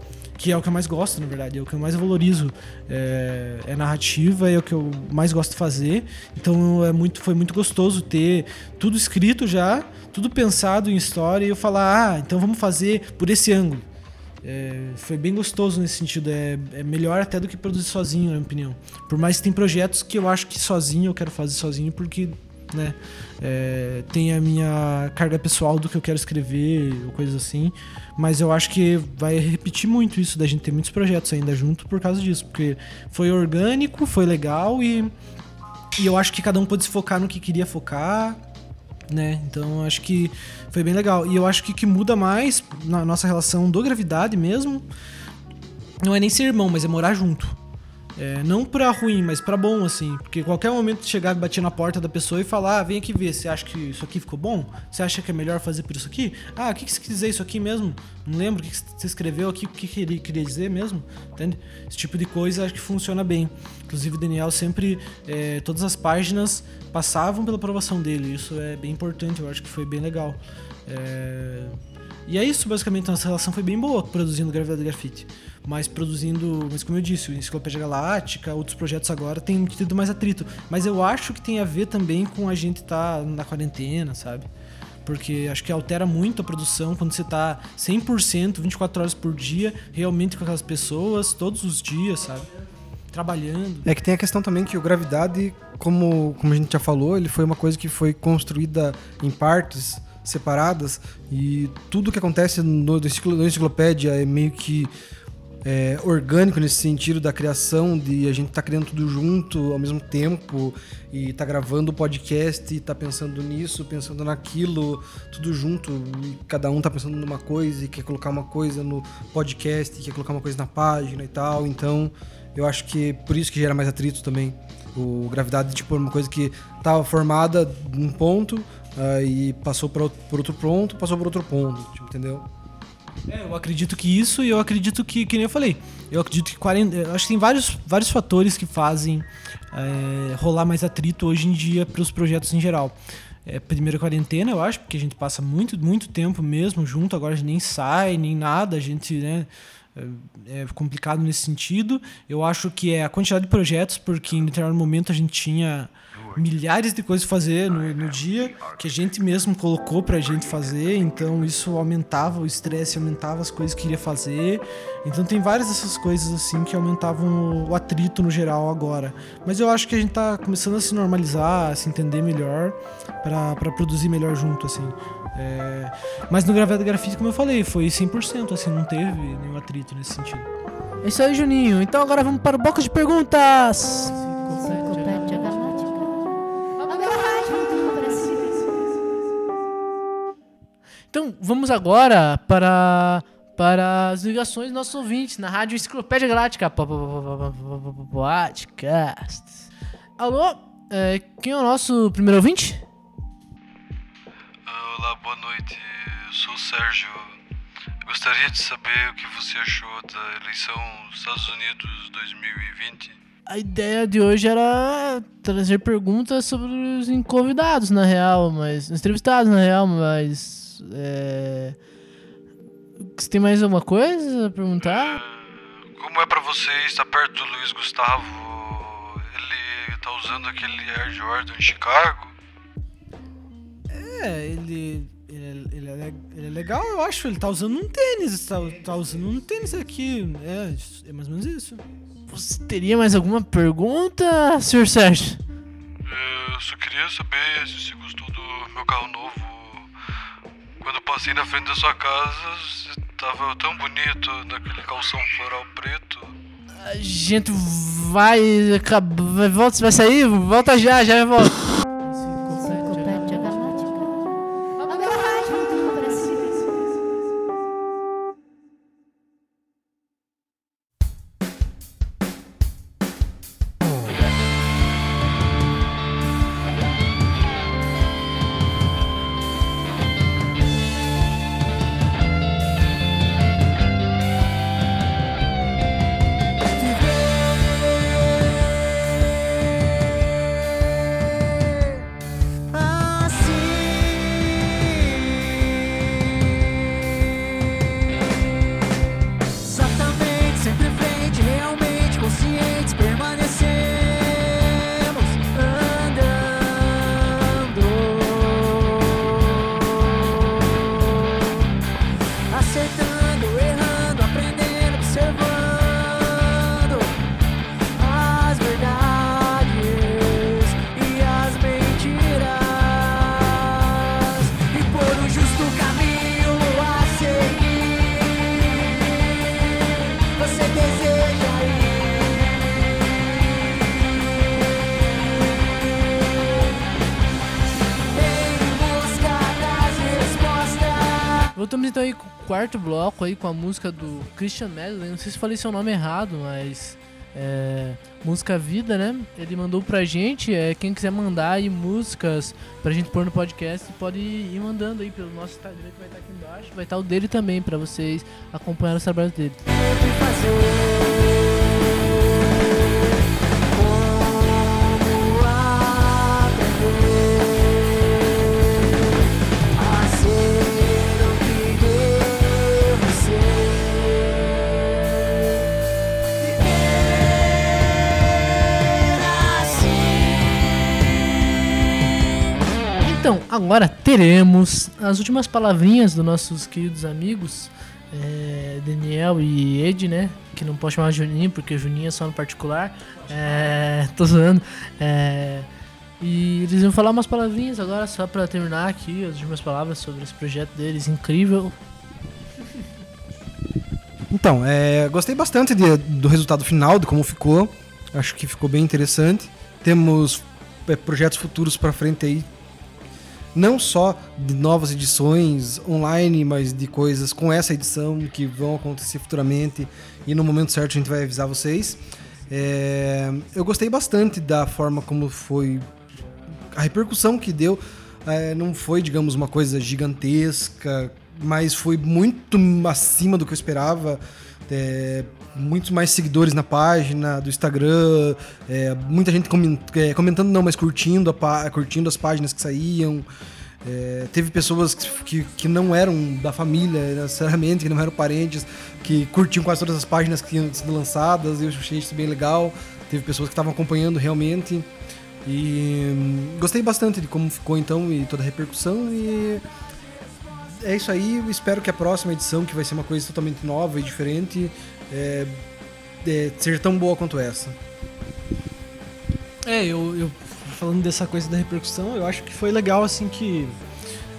[SPEAKER 3] que é o que eu mais gosto, na verdade, é o que eu mais valorizo. É, é narrativa, é o que eu mais gosto de fazer. Então é muito, foi muito gostoso ter tudo escrito já, tudo pensado em história e eu falar, ah, então vamos fazer por esse ângulo. É, foi bem gostoso nesse sentido. É, é melhor até do que produzir sozinho, na minha opinião. Por mais que tem projetos que eu acho que sozinho eu quero fazer sozinho, porque né, é, tem a minha carga pessoal do que eu quero escrever, ou coisas assim. Mas eu acho que vai repetir muito isso da gente ter muitos projetos ainda junto por causa disso. Porque foi orgânico, foi legal e, e eu acho que cada um pôde se focar no que queria focar né? Então acho que foi bem legal. E eu acho que que muda mais na nossa relação do gravidade mesmo não é nem ser irmão, mas é morar junto. É, não pra ruim, mas pra bom, assim. Porque qualquer momento chegar e bater na porta da pessoa e falar, ah, vem aqui ver, você acha que isso aqui ficou bom? Você acha que é melhor fazer por isso aqui? Ah, o que, que você quis dizer isso aqui mesmo? Não lembro o que, que você escreveu aqui, o que queria, queria dizer mesmo? Entende? Esse tipo de coisa acho que funciona bem. Inclusive o Daniel sempre, é, todas as páginas passavam pela aprovação dele. Isso é bem importante, eu acho que foi bem legal. É... E é isso, basicamente, nossa relação foi bem boa produzindo Gravidade Grafite. Mas produzindo, mas como eu disse, o Enciclopédia Galáctica, outros projetos agora tem tido mais atrito. Mas eu acho que tem a ver também com a gente estar tá na quarentena, sabe? Porque acho que altera muito a produção quando você tá 100%, 24 horas por dia, realmente com aquelas pessoas, todos os dias, sabe? Trabalhando.
[SPEAKER 4] É que tem a questão também que o Gravidade, como, como a gente já falou, ele foi uma coisa que foi construída em partes separadas e tudo que acontece no, no enciclopédia é meio que é, orgânico nesse sentido da criação, de a gente tá criando tudo junto ao mesmo tempo e tá gravando o podcast e tá pensando nisso, pensando naquilo, tudo junto. E cada um tá pensando numa coisa e quer colocar uma coisa no podcast, e quer colocar uma coisa na página e tal. Então, eu acho que por isso que gera mais atrito também. O gravidade, tipo, é uma coisa que tava formada num ponto, aí passou pra outro- por outro ponto, passou por outro ponto, tipo, entendeu?
[SPEAKER 3] É, eu acredito que isso e eu acredito que, que nem eu falei, eu acredito que 40, eu acho que tem vários, vários fatores que fazem é, rolar mais atrito hoje em dia para os projetos em geral. É, primeiro a quarentena, eu acho, porque a gente passa muito, muito tempo mesmo junto, agora a gente nem sai, nem nada, a gente, né, é é complicado nesse sentido. Eu acho que é a quantidade de projetos, porque em determinado momento a gente tinha milhares de coisas a fazer no, no dia que a gente mesmo colocou pra gente fazer, então isso aumentava o estresse, aumentava as coisas que queria fazer. Então tem várias dessas coisas assim que aumentavam o, atrito no geral agora. Mas eu acho que a gente tá começando a se normalizar, a se entender melhor pra produzir melhor junto assim. É, Mas no Graveta Grafite, como eu falei, foi 100%, assim, não teve nenhum atrito nesse sentido.
[SPEAKER 2] É isso aí, Juninho. Então agora vamos para o bloco de perguntas.
[SPEAKER 8] Enciclopédia
[SPEAKER 2] Então vamos agora para, para as ligações dos nossos ouvintes na rádio Enciclopédia Galáctica. po- po- po- po- po- po- po- Podcast. Alô? É, quem é o nosso primeiro ouvinte?
[SPEAKER 10] Olá, boa noite. Eu sou o Sérgio. Gostaria de saber o que você achou da eleição dos Estados Unidos 2020.
[SPEAKER 2] A ideia de hoje era trazer perguntas sobre os convidados, na real, mas. Os entrevistados, na real, mas. É... Você tem mais alguma coisa a perguntar?
[SPEAKER 10] Como é pra você estar perto do Luiz Gustavo? Ele tá usando aquele Air Jordan em Chicago?
[SPEAKER 3] É, ele. Ele, é- ele é, le- ele é legal, eu acho. Ele tá usando um tênis. Tá, tá usando um tênis aqui. É, é mais ou menos isso.
[SPEAKER 2] Você teria mais alguma pergunta, Sr. Sérgio?
[SPEAKER 10] Eu só queria saber se você gostou do meu carro novo. Quando passei na frente da sua casa, você tava tão bonito naquele calção floral preto.
[SPEAKER 2] A gente vai. volta, vai sair? Volta já, já volta. Quarto bloco aí com a música do Christian Medley. Não sei se falei seu nome errado, mas. É, música Vida, né? Ele mandou pra gente. É, quem quiser mandar aí músicas pra gente pôr no podcast, pode ir mandando aí pelo nosso Instagram que vai estar aqui embaixo. Vai estar o dele também pra vocês acompanhar os trabalhos dele. Agora teremos as últimas palavrinhas dos nossos queridos amigos é, Daniel e Ed, né? Que não posso chamar Juninho, porque Juninho é só no particular. É, tô zoando. É, E eles iam falar umas palavrinhas agora, só pra terminar aqui, as últimas palavras sobre esse projeto deles, incrível.
[SPEAKER 4] Então, é, gostei bastante de- do resultado final, de como ficou. Acho que ficou bem interessante. Temos é, projetos futuros pra frente aí. Não só de novas edições online, mas de coisas com essa edição que vão acontecer futuramente. E no momento certo a gente vai avisar vocês. É, eu gostei bastante da forma como foi a repercussão que deu é, não foi, digamos, uma coisa gigantesca, mas foi muito acima do que eu esperava. É, muitos mais seguidores na página do Instagram, é, muita gente é, comentando, não, mas curtindo, a curtindo as páginas que saíam. É, teve pessoas que, que, não eram da família, necessariamente, que não eram parentes, que curtiam quase todas as páginas que tinham sido lançadas, e eu achei isso bem legal. Teve pessoas que estavam acompanhando realmente. E hum, gostei bastante de como ficou então e toda a repercussão. E é isso aí. Espero que a próxima edição, que vai ser uma coisa totalmente nova e diferente, é, é, seja tão boa quanto essa.
[SPEAKER 3] É, eu, eu falando dessa coisa da repercussão, eu acho que foi legal assim que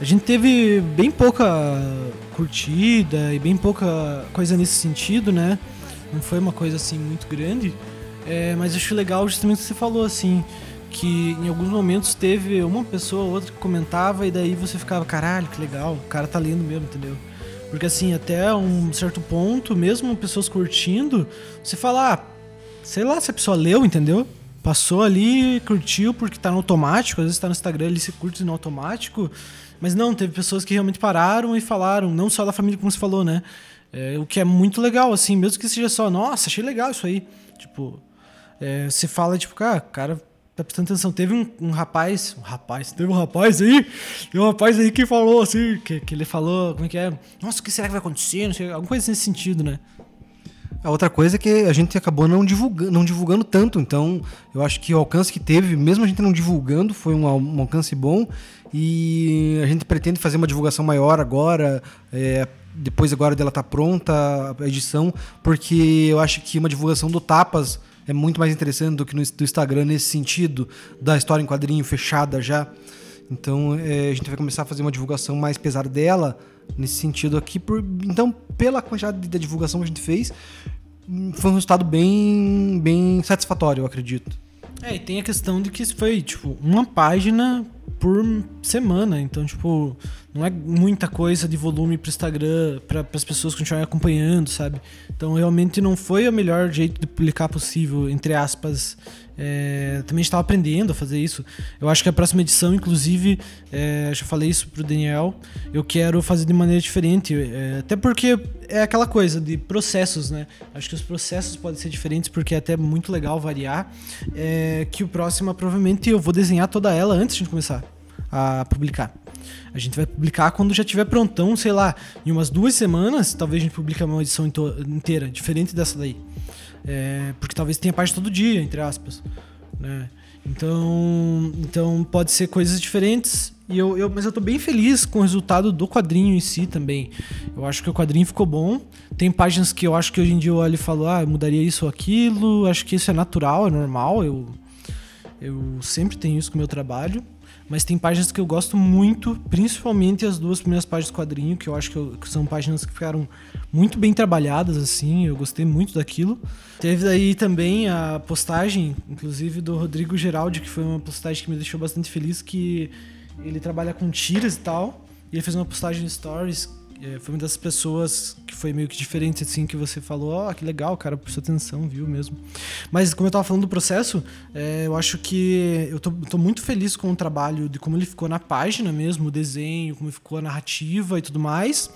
[SPEAKER 3] a gente teve bem pouca curtida e bem pouca coisa nesse sentido, né? Não foi uma coisa assim muito grande. É, mas acho legal justamente o que você falou assim, que em alguns momentos teve uma pessoa ou outra que comentava e daí você ficava, caralho, que legal, o cara tá lendo mesmo, entendeu? Porque assim, até um certo ponto, mesmo pessoas curtindo, você fala, ah, sei lá se a pessoa leu, entendeu? Passou ali, curtiu porque tá no automático, às vezes tá no Instagram ele se curte no automático, mas não, teve pessoas que realmente pararam e falaram, não só da família como você falou, né? É, o que é muito legal, assim, mesmo que seja só, nossa, achei legal isso aí. Tipo, é, você fala, tipo, cara, o cara tá prestando atenção. Teve um, um rapaz, um rapaz, teve um rapaz aí, um rapaz aí que falou assim, que, que ele falou, como é que é? Nossa, o que será que vai acontecer? Não sei, alguma coisa nesse sentido, né?
[SPEAKER 4] A outra coisa é que a gente acabou não divulgando, não divulgando tanto, então eu acho que o alcance que teve, mesmo a gente não divulgando, foi um, um alcance bom e a gente pretende fazer uma divulgação maior agora, é, depois agora dela tá pronta a edição, porque eu acho que uma divulgação do Tapas é muito mais interessante do que no do Instagram nesse sentido, da história em quadrinho fechada já. Então é, a gente vai começar a fazer uma divulgação mais pesada dela nesse sentido aqui. Por, então, pela quantidade de, da divulgação que a gente fez, foi um resultado bem, bem satisfatório, eu acredito.
[SPEAKER 3] É, e tem a questão de que foi, tipo, uma página por semana. Então, tipo, não é muita coisa de volume pro Instagram para as pessoas continuarem acompanhando, sabe? Então, realmente não foi o melhor jeito de publicar possível, entre aspas. É, também estava aprendendo a fazer isso. Eu acho que a próxima edição, inclusive, é, já falei isso pro Daniel, eu quero fazer de maneira diferente. é, até porque é aquela coisa de processos, né? Acho que os processos podem ser diferentes porque é até muito legal variar. É, que o próximo, provavelmente, eu vou desenhar toda ela antes de começar a publicar. A gente vai publicar quando já tiver prontão, sei lá, em umas duas semanas, talvez a gente publique uma edição inteira, diferente dessa daí. É, porque talvez tenha parte todo dia, entre aspas. Né? Então, então pode ser coisas diferentes. E eu, eu, mas eu tô bem feliz com o resultado do quadrinho em si também. Eu acho que o quadrinho ficou bom. Tem páginas que eu acho que hoje em dia eu olho e falo, ah, mudaria isso ou aquilo. Acho que isso é natural, é normal. Eu, eu sempre tenho isso com o meu trabalho. Mas tem páginas que eu gosto muito, principalmente as duas primeiras páginas do quadrinho, que eu acho que, eu- que são páginas que ficaram muito bem trabalhadas, assim, eu gostei muito daquilo. Teve daí também a postagem, inclusive, do Rodrigo Geraldi, que foi uma postagem que me deixou bastante feliz, que ele trabalha com tiras e tal, e ele fez uma postagem no Stories, foi uma das pessoas que foi meio que diferente, assim, que você falou, ó, que legal, cara, prestou atenção, viu mesmo. Mas como eu tava falando do processo, é, eu acho que eu tô, tô muito feliz com o trabalho, de como ele ficou na página mesmo, o desenho, como ficou a narrativa e tudo mais.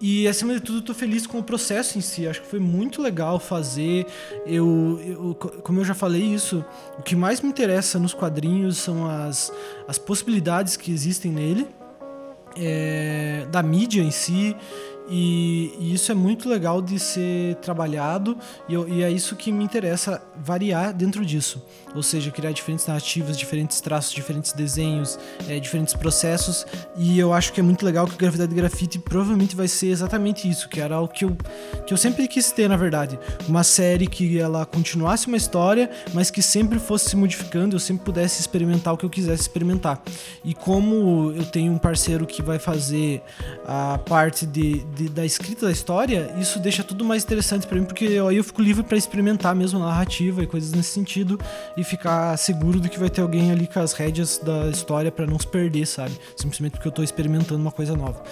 [SPEAKER 3] E acima de tudo, tô feliz com o processo em si. Acho que foi muito legal fazer. Eu, eu- co- como eu já falei isso, o que mais me interessa nos quadrinhos são as, as possibilidades que existem nele é, da mídia em si E, e isso é muito legal de ser trabalhado e, eu- e é isso que me interessa variar dentro disso. Ou seja, criar diferentes narrativas, diferentes traços, diferentes desenhos, eh, diferentes processos. E eu acho que é muito legal que Gravidade Grafite provavelmente vai ser exatamente isso, que era o que eu, que eu sempre quis ter, na verdade. Uma série que ela continuasse uma história, mas que sempre fosse se modificando, eu sempre pudesse experimentar o que eu quisesse experimentar. E como eu tenho um parceiro que vai fazer a parte de, de- da escrita da história, isso deixa tudo mais interessante pra mim, porque eu- aí eu fico livre pra experimentar mesmo a narrativa e coisas nesse sentido e ficar seguro de que vai ter alguém ali com as rédeas da história pra não se perder, sabe? Simplesmente porque eu tô experimentando uma coisa nova.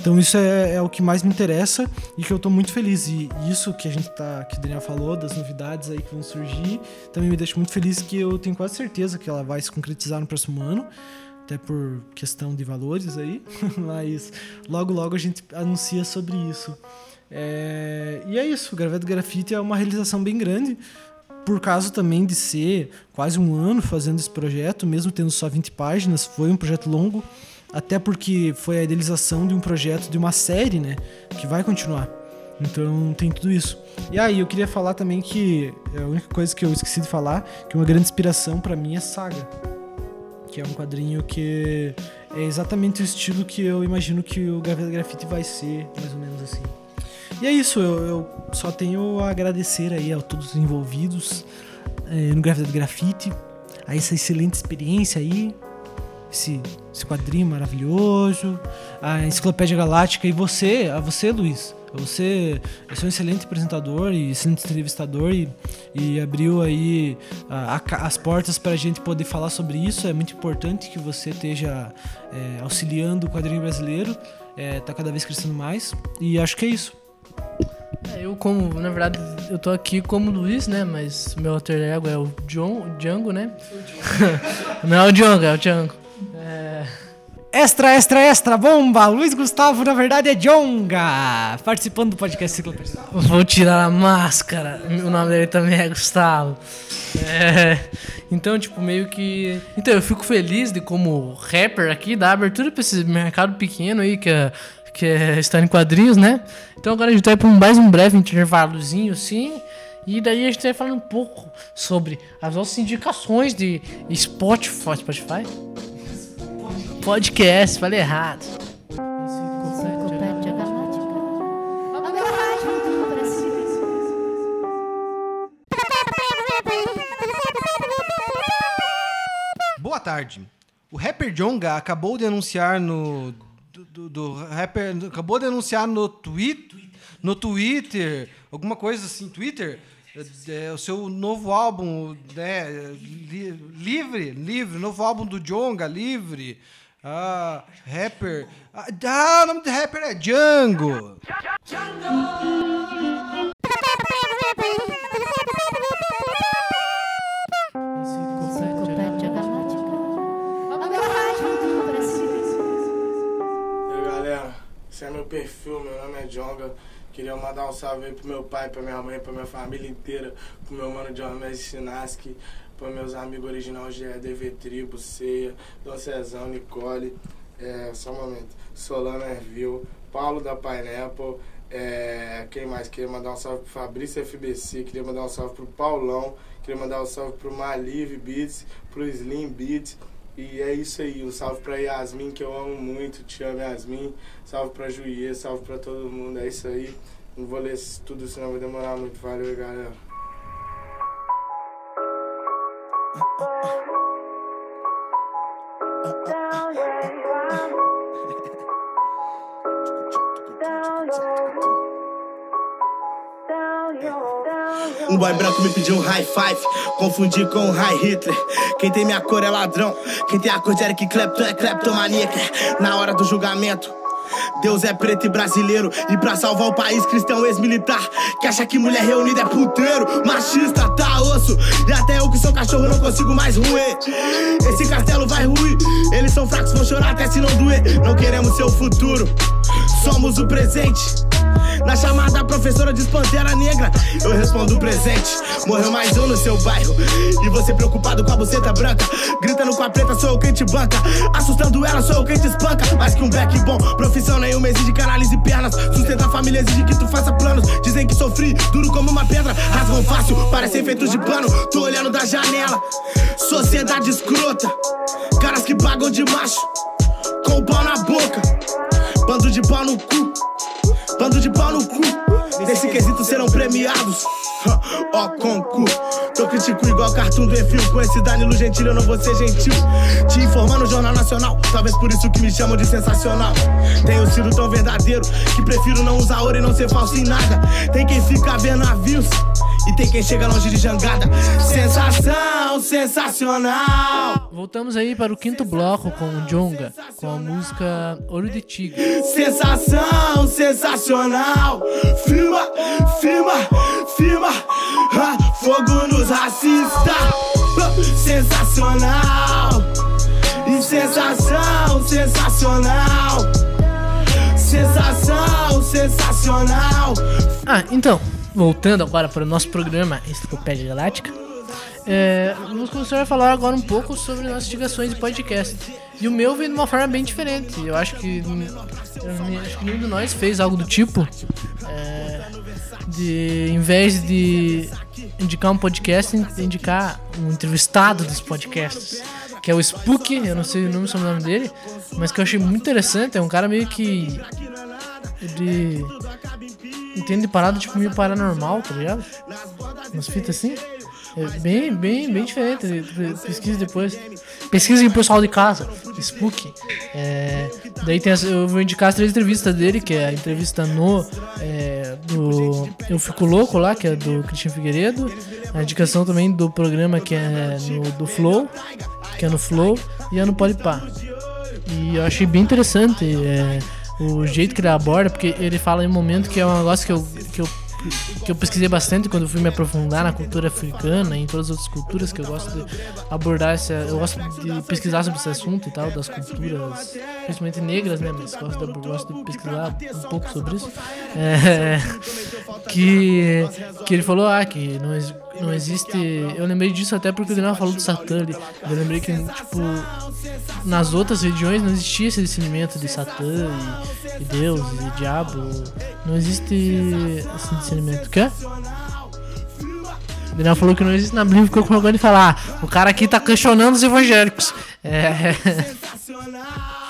[SPEAKER 3] Então isso é, é o que mais me interessa e que eu tô muito feliz. E isso que a gente tá, que o Daniel falou, das novidades aí que vão surgir, também me deixa muito feliz que eu tenho quase certeza que ela vai se concretizar no próximo ano até por questão de valores aí, *laughs* mas logo logo a gente anuncia sobre isso. É, e é isso, Graveto Grafite é uma realização bem grande, por causa também de ser quase um ano fazendo esse projeto, mesmo tendo só 20 páginas, foi um projeto longo, até porque foi a idealização de um projeto, de uma série, né, que vai continuar. Então tem tudo isso. E aí eu queria falar também que a única coisa que eu esqueci de falar, que uma grande inspiração pra mim é Saga que é um quadrinho que é exatamente o estilo que eu imagino que o Graveta Grafite vai ser, mais ou menos assim. E é isso, eu, eu só tenho a agradecer aí a todos os envolvidos eh, no Graveta Grafite, a essa excelente experiência aí, esse, esse quadrinho maravilhoso, a Enciclopédia Galáctica e você, a você, Luiz. Você, você é um excelente apresentador e excelente entrevistador e, e abriu aí a- a as portas para a gente poder falar sobre isso. É muito importante que você esteja é, auxiliando o quadrinho brasileiro. É, tá cada vez crescendo mais. E acho que é isso.
[SPEAKER 2] É, eu como, na verdade, eu tô aqui como Luiz, né? Mas meu alter ego é o John, o Django, né? *laughs* Não é o Django, é o Django. É...
[SPEAKER 3] Extra, extra, extra, bomba! Luiz Gustavo, na verdade, é Jonga! Participando do podcast Ciclopédia.
[SPEAKER 2] Vou tirar a máscara. O nome dele também é Gustavo. É, então, tipo, meio que. Então, eu fico feliz de como rapper aqui dar abertura pra esse mercado pequeno aí que é, que é estar em quadrinhos, né? Então agora a gente vai pra mais um breve intervalozinho assim. E daí a gente vai falar um pouco sobre as nossas indicações de Spotify. Spotify? Podcast, falei errado.
[SPEAKER 4] Boa tarde. O rapper Jonga acabou de anunciar no. Do, do- do rapper. Acabou de anunciar no Twitter. No Twitter. Alguma coisa assim, Twitter. é, é, o seu novo álbum, né? li- livre, livre, novo álbum do Jonga, livre. Ah, rapper. Ah, ah, o nome do rapper é Django.
[SPEAKER 11] Galera, esse é meu perfil, meu nome é Jonga. Queria mandar um salve aí pro meu pai, pra minha mãe, pra minha família inteira, pro meu mano John Messi Sinaski, pros meus amigos original GE, DV Tribo, Ceia, Dom Nicole, é, só um momento, Solano Ervil, Paulo da Pineapple, é, quem mais? Queria mandar um salve pro Fabrício FBC, queria mandar um salve pro Paulão, queria mandar um salve pro Malive Beats, pro Slim Beats, e é isso aí, um salve pra Yasmin, que eu amo muito, te amo Yasmin. Salve pra Juiê, salve pra todo mundo, é isso aí. Não vou ler tudo, senão vai demorar muito. Valeu, galera.
[SPEAKER 12] Um boy branco me pediu um high five, confundi com um high Hitler. Quem tem minha cor é ladrão, quem tem a cor de Eric Clapton é kleptomaníaca. Na hora do julgamento, Deus é preto e brasileiro. E pra salvar o país, cristão ex-militar. Que acha que mulher reunida é puteiro, machista, tá osso. E até eu que sou cachorro não consigo mais ruir. Esse castelo vai ruir. Eles são fracos, vão chorar até se não doer. Não queremos seu futuro, somos o presente. Na chamada, professora diz Pantera Negra. Eu respondo presente. Morreu mais um no seu bairro. E você preocupado com a buceta branca. Gritando com a preta, sou eu quem te banca. Assustando ela, sou eu quem te espanca. Mais que um back bom, profissão nenhuma exige que analise pernas. Sustenta a família exige que tu faça planos. Dizem que sofri, duro como uma pedra. Rasgam fácil, parecem feitos de pano. Tô olhando da janela. Sociedade escrota. Caras que pagam de macho. Com o pau na boca. Bando de pau no cu. Bando de pau no cu. Nesse quesito serão premiados. *laughs* Ó, concurso. Tô critico igual cartoon do Enfio. Com esse Danilo Gentili eu não vou ser gentil. Te informar no Jornal Nacional. Talvez por isso que me chamam de sensacional. Tenho sido tão verdadeiro que prefiro não usar ouro e não ser falso em nada. Tem quem fica vendo navios. E tem quem chega longe de jangada. Sensação, sensacional.
[SPEAKER 2] Voltamos aí para o quinto bloco com o Jonga, com a música Olho de Tigre.
[SPEAKER 12] Sensação, sensacional. Firma, firma, firma. Ah, fogo nos racistas. Ah, sensacional. E sensação, sensacional. Sensação, sensacional.
[SPEAKER 2] Ah, então, voltando agora para o nosso programa Enciclopédia Galáctica, é, vamos começar a falar agora um pouco sobre nossas investigações de podcast. E o meu veio de uma forma bem diferente. Eu acho que, eu acho que nenhum de nós fez algo do tipo. É, de, em vez de indicar um podcast, indicar um entrevistado dos podcasts. Que é o Spook, eu não sei o nome, o nome dele, mas que eu achei muito interessante. É um cara meio que. Ele entende de parada tipo meio paranormal, tá ligado? Umas fitas assim. É bem, bem, bem diferente. Pesquisa depois. Pesquisa o pessoal de casa. Spook. É, daí tem as, eu vou indicar as três entrevistas dele, que é a entrevista no. É, do Eu Fico Louco lá, que é do Christian Figueiredo. A indicação também do programa que é no, do Flow, que é no Flow, e é no Podpah. E eu achei bem interessante é, o jeito que ele aborda, porque ele fala em um momento que é um negócio que eu, que eu que eu pesquisei bastante quando fui me aprofundar na cultura africana e em todas as outras culturas que eu gosto de abordar essa, eu gosto de pesquisar sobre esse assunto e tal das culturas principalmente negras né mas gosto de, gosto de pesquisar um pouco sobre isso. É, que que ele falou ah que não, não existe eu lembrei disso até porque o Daniel falou do Satã ali eu lembrei que tipo nas outras religiões não existia esse discernimento de Satã e, e Deus e diabo não existe esse discernimento? O Daniel falou que não existe na Bíblia, ficou com vergonha de falar. Ah, o cara aqui tá questionando os evangélicos. É. *laughs*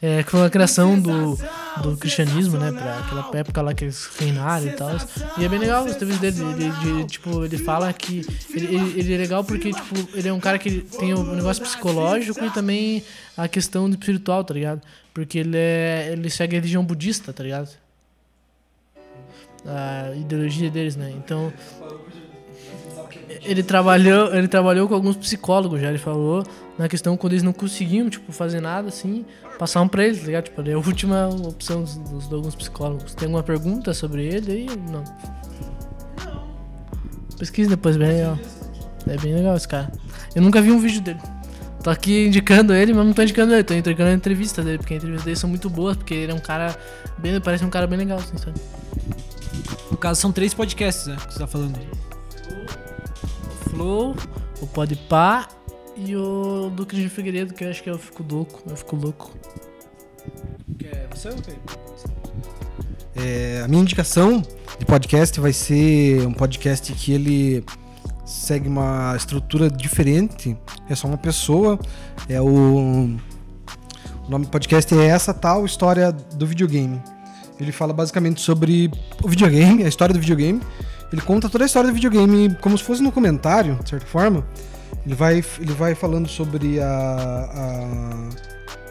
[SPEAKER 2] É, que foi a criação do, do cristianismo, né? Pra aquela época lá que eles reinaram e tal. E é bem legal os entrevistas dele. Ele, de- tipo, ele fala que. Ele, ele, ele é legal porque, tipo, ele é um cara que tem o negócio psicológico e também a questão espiritual, tá ligado? Porque ele é. Ele segue a religião budista, tá ligado? A ideologia deles, né? Então. Ele trabalhou, ele trabalhou com alguns psicólogos já, ele falou, na questão quando eles não conseguiam, tipo, fazer nada assim, passavam pra eles, tá ligado? Tipo, é a última opção dos, dos- de alguns psicólogos. Tem alguma pergunta sobre ele aí? Não. Pesquisa depois, bem legal. É bem legal esse cara. Eu nunca vi um vídeo dele. Tô aqui indicando ele, mas não tô indicando ele, tô indicando a entrevista dele, porque as entrevistas dele são muito boas, porque ele é um cara bem. Parece um cara bem legal, assim, sabe?
[SPEAKER 3] No caso, são três podcasts, né? Que você tá falando.
[SPEAKER 2] O Flow, o Podpah e o do Cristian Figueiredo, que eu acho que é o Fico Louco. Eu Fico Louco.
[SPEAKER 3] Quer você ou
[SPEAKER 4] É, a minha indicação de podcast vai ser um podcast que ele segue uma estrutura diferente. É só uma pessoa. É o, o nome do podcast é essa tal história do videogame. Ele fala basicamente sobre o videogame, a história do videogame. Ele conta toda a história do videogame como se fosse no comentário, de certa forma. Ele vai, ele vai falando sobre a, a-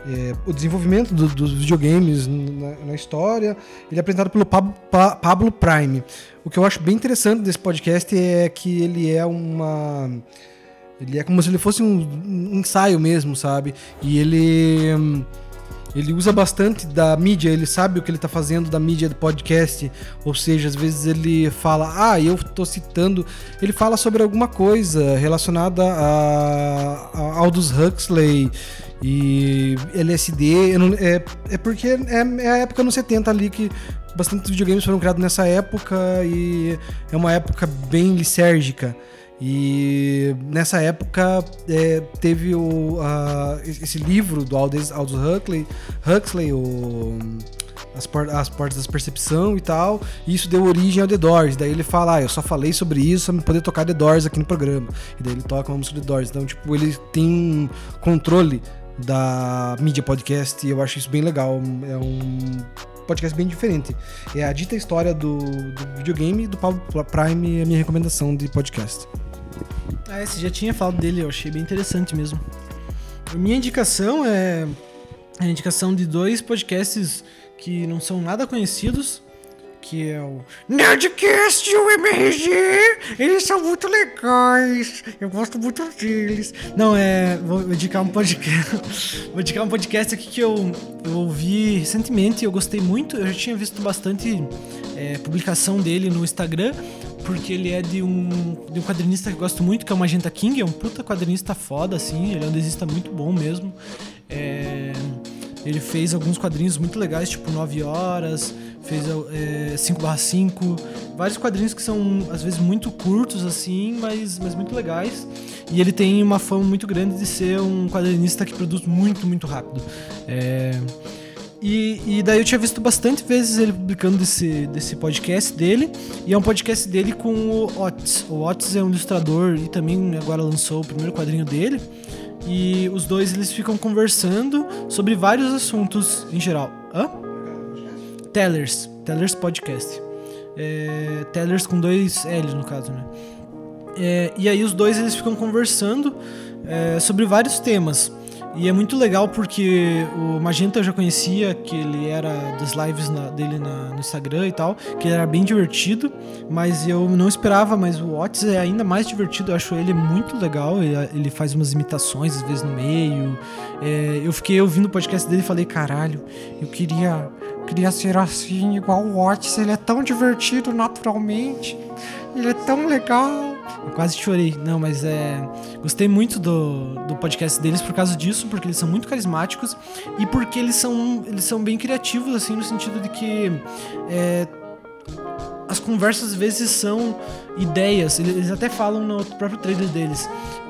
[SPEAKER 4] é, o desenvolvimento do- dos videogames na, na história. Ele é apresentado pelo Pab- Pa- Pablo Prime. O que eu acho bem interessante desse podcast é que ele é uma. Ele é como se ele fosse um, um ensaio mesmo, sabe? E ele. Ele usa bastante da mídia, ele sabe o que ele tá fazendo da mídia do podcast. Ou seja, às vezes ele fala, ah, eu tô citando. Ele fala sobre alguma coisa relacionada a, a Aldous Huxley E LSD, não- é, é porque é, é a época nos 70 ali que bastante videogames foram criados nessa época e é uma época bem lisérgica. E nessa época é, teve o, esse livro do Aldous, Aldous Huxley, Huxley o, as, por- as Portas da Percepção e tal, e isso deu origem ao The Doors. Daí ele fala, ah, eu só falei sobre isso pra poder tocar The Doors aqui no programa. E daí ele toca uma música The Doors. Então, tipo, ele tem um controle da mídia podcast e eu acho isso bem legal. É um podcast bem diferente. É a dita história do, do videogame do Paulo Prime, é a minha recomendação de podcast.
[SPEAKER 3] Ah, você já tinha falado dele, eu achei bem interessante mesmo. Minha indicação é a indicação de dois podcasts que não são nada conhecidos, que é o Nerdcast e o MRG. Eles são muito legais. Eu gosto muito deles. Não, é. Vou indicar um podcast. *laughs* vou indicar um podcast aqui que eu, eu ouvi recentemente. Eu gostei muito. Eu já tinha visto bastante é, publicação dele no Instagram. Porque ele é de um, de um quadrinista que eu gosto muito, que é o Magenta King. É um puta quadrinista foda, assim. Ele é um desenhista muito bom mesmo. É, ele fez alguns quadrinhos muito legais, tipo 9 horas, fez é, 5/5, vários quadrinhos que são às vezes muito curtos assim, mas, mas muito legais. E ele tem uma fama muito grande de ser um quadrinista que produz muito, muito rápido. É, e, e daí eu tinha visto bastante vezes ele publicando desse, desse podcast dele. E é um podcast dele com o Otis. O Otis é um ilustrador e também agora lançou o primeiro quadrinho dele. E os dois eles ficam conversando sobre vários assuntos em geral. Hã? Tellers. Tellers Podcast. É, Tellers com dois L's no caso, né? É, e aí os dois eles ficam conversando é, sobre vários temas. E é muito legal porque o Magenta eu já conhecia, que ele era das lives na- dele na- no Instagram e tal, que ele era bem divertido, mas eu não esperava, mas o Otis é ainda mais divertido, eu acho ele muito legal, ele, ele faz umas imitações às vezes no meio. É, eu fiquei ouvindo o podcast dele e falei, caralho, eu queria, queria ser assim, igual o Otis, ele é tão divertido naturalmente, ele é tão legal. Eu quase chorei. Não, mas é. Gostei muito do, do podcast deles por causa disso, porque eles são muito carismáticos e porque eles são, eles são bem criativos, assim, no sentido de que. é, as conversas às vezes são ideias. Eles até falam no próprio trailer deles.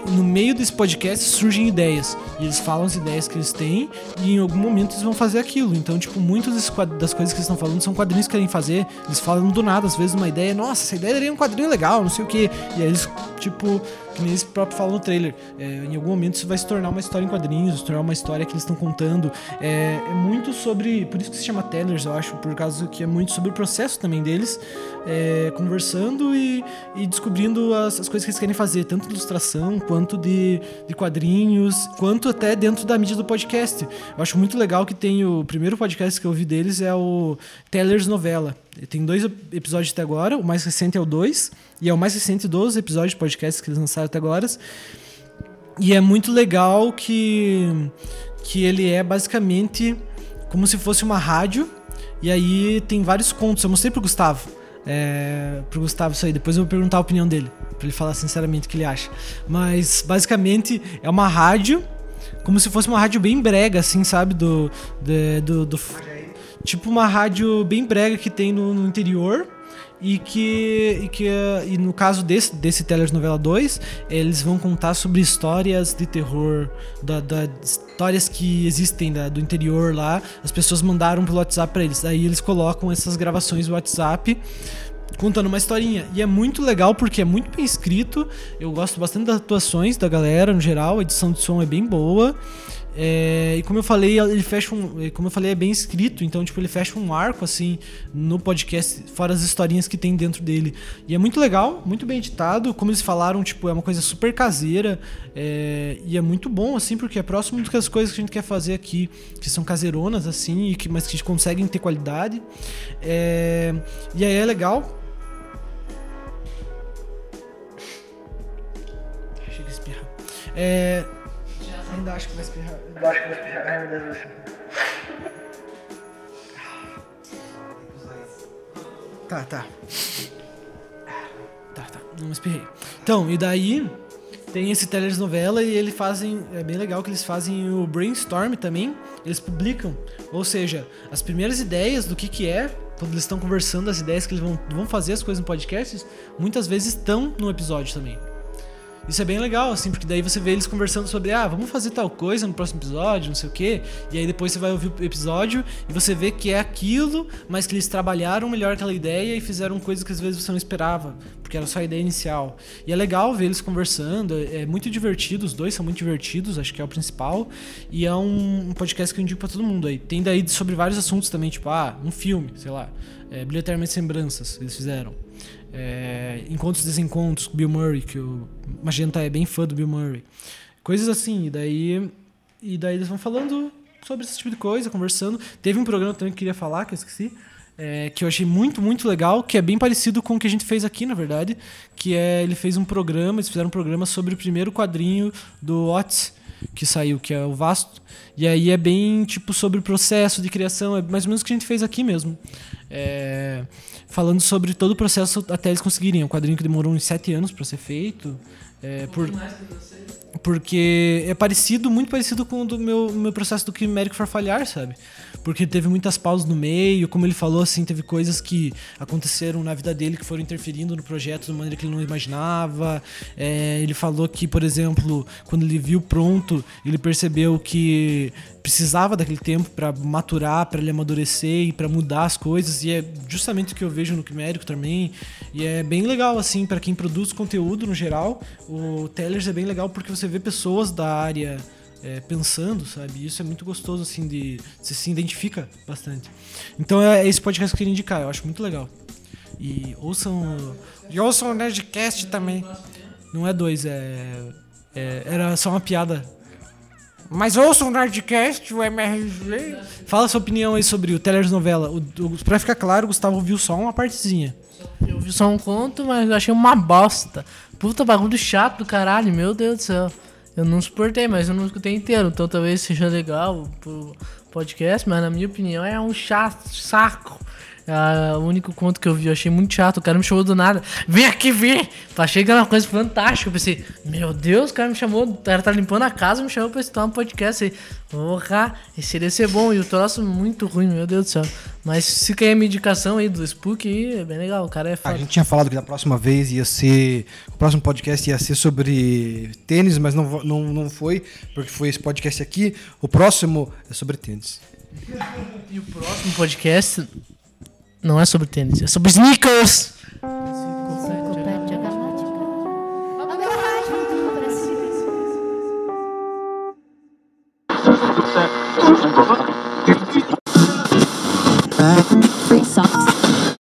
[SPEAKER 3] No meio desse podcast surgem ideias. E eles falam as ideias que eles têm e em algum momento eles vão fazer aquilo. Então, tipo, muitas das coisas que eles estão falando são quadrinhos que querem fazer. Eles falam do nada, às vezes, uma ideia. Nossa, essa ideia daria um quadrinho legal, não sei o quê. E aí eles, tipo, que nem eles próprios falam no trailer. é, em algum momento isso vai se tornar uma história em quadrinhos, se tornar uma história que eles estão contando. É, é muito sobre. Por isso que se chama Tellers, eu acho, por causa que é muito sobre o processo também deles, é, conversando e, e descobrindo as, as coisas que eles querem fazer, tanto de ilustração, quanto de, de quadrinhos, quanto até dentro da mídia do podcast. Eu acho muito legal que tem o primeiro podcast que eu ouvi deles é o Tellers Novela. Tem dois episódios até agora, o mais recente é o 2, e é o mais recente dos episódios de podcast que eles lançaram até agora. E é muito legal que, que ele é basicamente como se fosse uma rádio. E aí tem vários contos. Eu mostrei pro Gustavo. É, pro Gustavo isso aí. Depois eu vou perguntar a opinião dele. Pra ele falar sinceramente o que ele acha. Mas basicamente é uma rádio. Como se fosse uma rádio bem brega, assim, sabe? Do. de- do, do- tipo uma rádio bem brega que tem no, no interior. E que, e que e no caso desse, desse Tellers Novela 2, eles vão contar sobre histórias de terror, da, da- histórias que existem da- do interior lá. As pessoas mandaram pelo WhatsApp pra eles. Aí eles colocam essas gravações no WhatsApp contando uma historinha. E é muito legal porque é muito bem escrito. Eu gosto bastante das atuações da galera no geral. A edição de som é bem boa. É, e como eu falei, ele fecha um, como eu falei, é bem escrito, então tipo ele fecha um arco assim no podcast, fora as historinhas que tem dentro dele. E é muito legal, muito bem editado, como eles falaram, tipo é uma coisa super caseira é, e é muito bom assim porque é próximo das coisas que a gente quer fazer aqui, que são caseironas assim, e que mas que conseguem ter qualidade. É, e aí é legal Achei que ia espirrar. É. Ainda acho que vai espirrar. Que vai espirrar. Ai, meu Deus. Tá, tá. Tá, tá. Não espirrei. Então, e daí. Tem esse telenovela e eles fazem. É bem legal que eles fazem o brainstorm também. Eles publicam. Ou seja, as primeiras ideias do que, que é, quando eles estão conversando, as ideias que eles vão, vão fazer as coisas no podcast, muitas vezes estão no episódio também. Isso é bem legal, assim, porque daí você vê eles conversando sobre, ah, vamos fazer tal coisa no próximo episódio, não sei o quê. E aí depois você vai ouvir o episódio e você vê que é aquilo, mas que eles trabalharam melhor aquela ideia e fizeram coisas que às vezes você não esperava, porque era só a ideia inicial. E é legal ver eles conversando, é muito divertido, os dois são muito divertidos, acho que é o principal. E é um, podcast que eu indico pra todo mundo aí. Tem daí sobre vários assuntos também, tipo, ah, um filme, sei lá, é, Bilheteiramente Sembranças, eles fizeram. É, Encontros e Desencontros com Bill Murray, que o Magenta é bem fã do Bill Murray. Coisas assim, e daí, e daí eles vão falando sobre esse tipo de coisa, conversando. Teve um programa também que eu queria falar, que eu esqueci, é, que eu achei muito, muito legal, que é bem parecido com o que a gente fez aqui, na verdade, que é, ele fez um programa, eles fizeram um programa sobre o primeiro quadrinho do Otis, que saiu, que é o Vasto. E aí é bem, tipo, sobre o processo de criação, é mais ou menos o que a gente fez aqui mesmo. É, falando sobre todo o processo até eles conseguirem. Um quadrinho que demorou uns sete anos para ser feito. É, por, porque é parecido, muito parecido com o do meu, meu processo do Quimérico Farfalhar, sabe? Porque teve muitas pausas no meio, como ele falou, assim, teve coisas que aconteceram na vida dele que foram interferindo no projeto de maneira que ele não imaginava. É, ele falou que, por exemplo, quando ele viu pronto, ele percebeu que precisava daquele tempo para maturar, para ele amadurecer e para mudar as coisas. E é justamente o que eu vejo no Quimérico também. E é bem legal, assim, para quem produz conteúdo no geral. O Tellers é bem legal porque você vê pessoas da área é, pensando, sabe? Isso é muito gostoso, assim, de. Você se identifica bastante. Então é esse podcast que eu queria indicar, eu acho muito legal. E ouçam. E ouçam o Nerdcast também. Não é dois, é. é era só uma piada. Mas ouçam o Nerdcast, o MRG. Fala sua opinião aí sobre o telenovela. O, o, pra ficar claro, o Gustavo viu só uma partezinha.
[SPEAKER 2] Eu vi só um conto, mas eu achei uma bosta. Puta bagulho chato do caralho, meu Deus do céu. Eu não suportei, mas eu não escutei inteiro. Então talvez seja legal pro podcast, mas na minha opinião é um chato, saco. Ah, o único conto que eu vi, eu achei muito chato. O cara me chamou do nada. Vem aqui ver! Achei que era uma coisa fantástica. Eu pensei, meu Deus, o cara me chamou. O cara tá limpando a casa, me chamou pra escutar um podcast. Porra, esse iria ser bom. E o troço muito ruim, meu Deus do céu. Mas se quer a minha indicação aí do Spook, aí, é bem legal. O cara é foda.
[SPEAKER 4] A gente tinha falado que da próxima vez ia ser. O próximo podcast ia ser sobre tênis, mas não, não, não foi, porque foi esse podcast aqui. O próximo é sobre tênis.
[SPEAKER 2] E o próximo podcast não é sobre tênis, é sobre sneakers.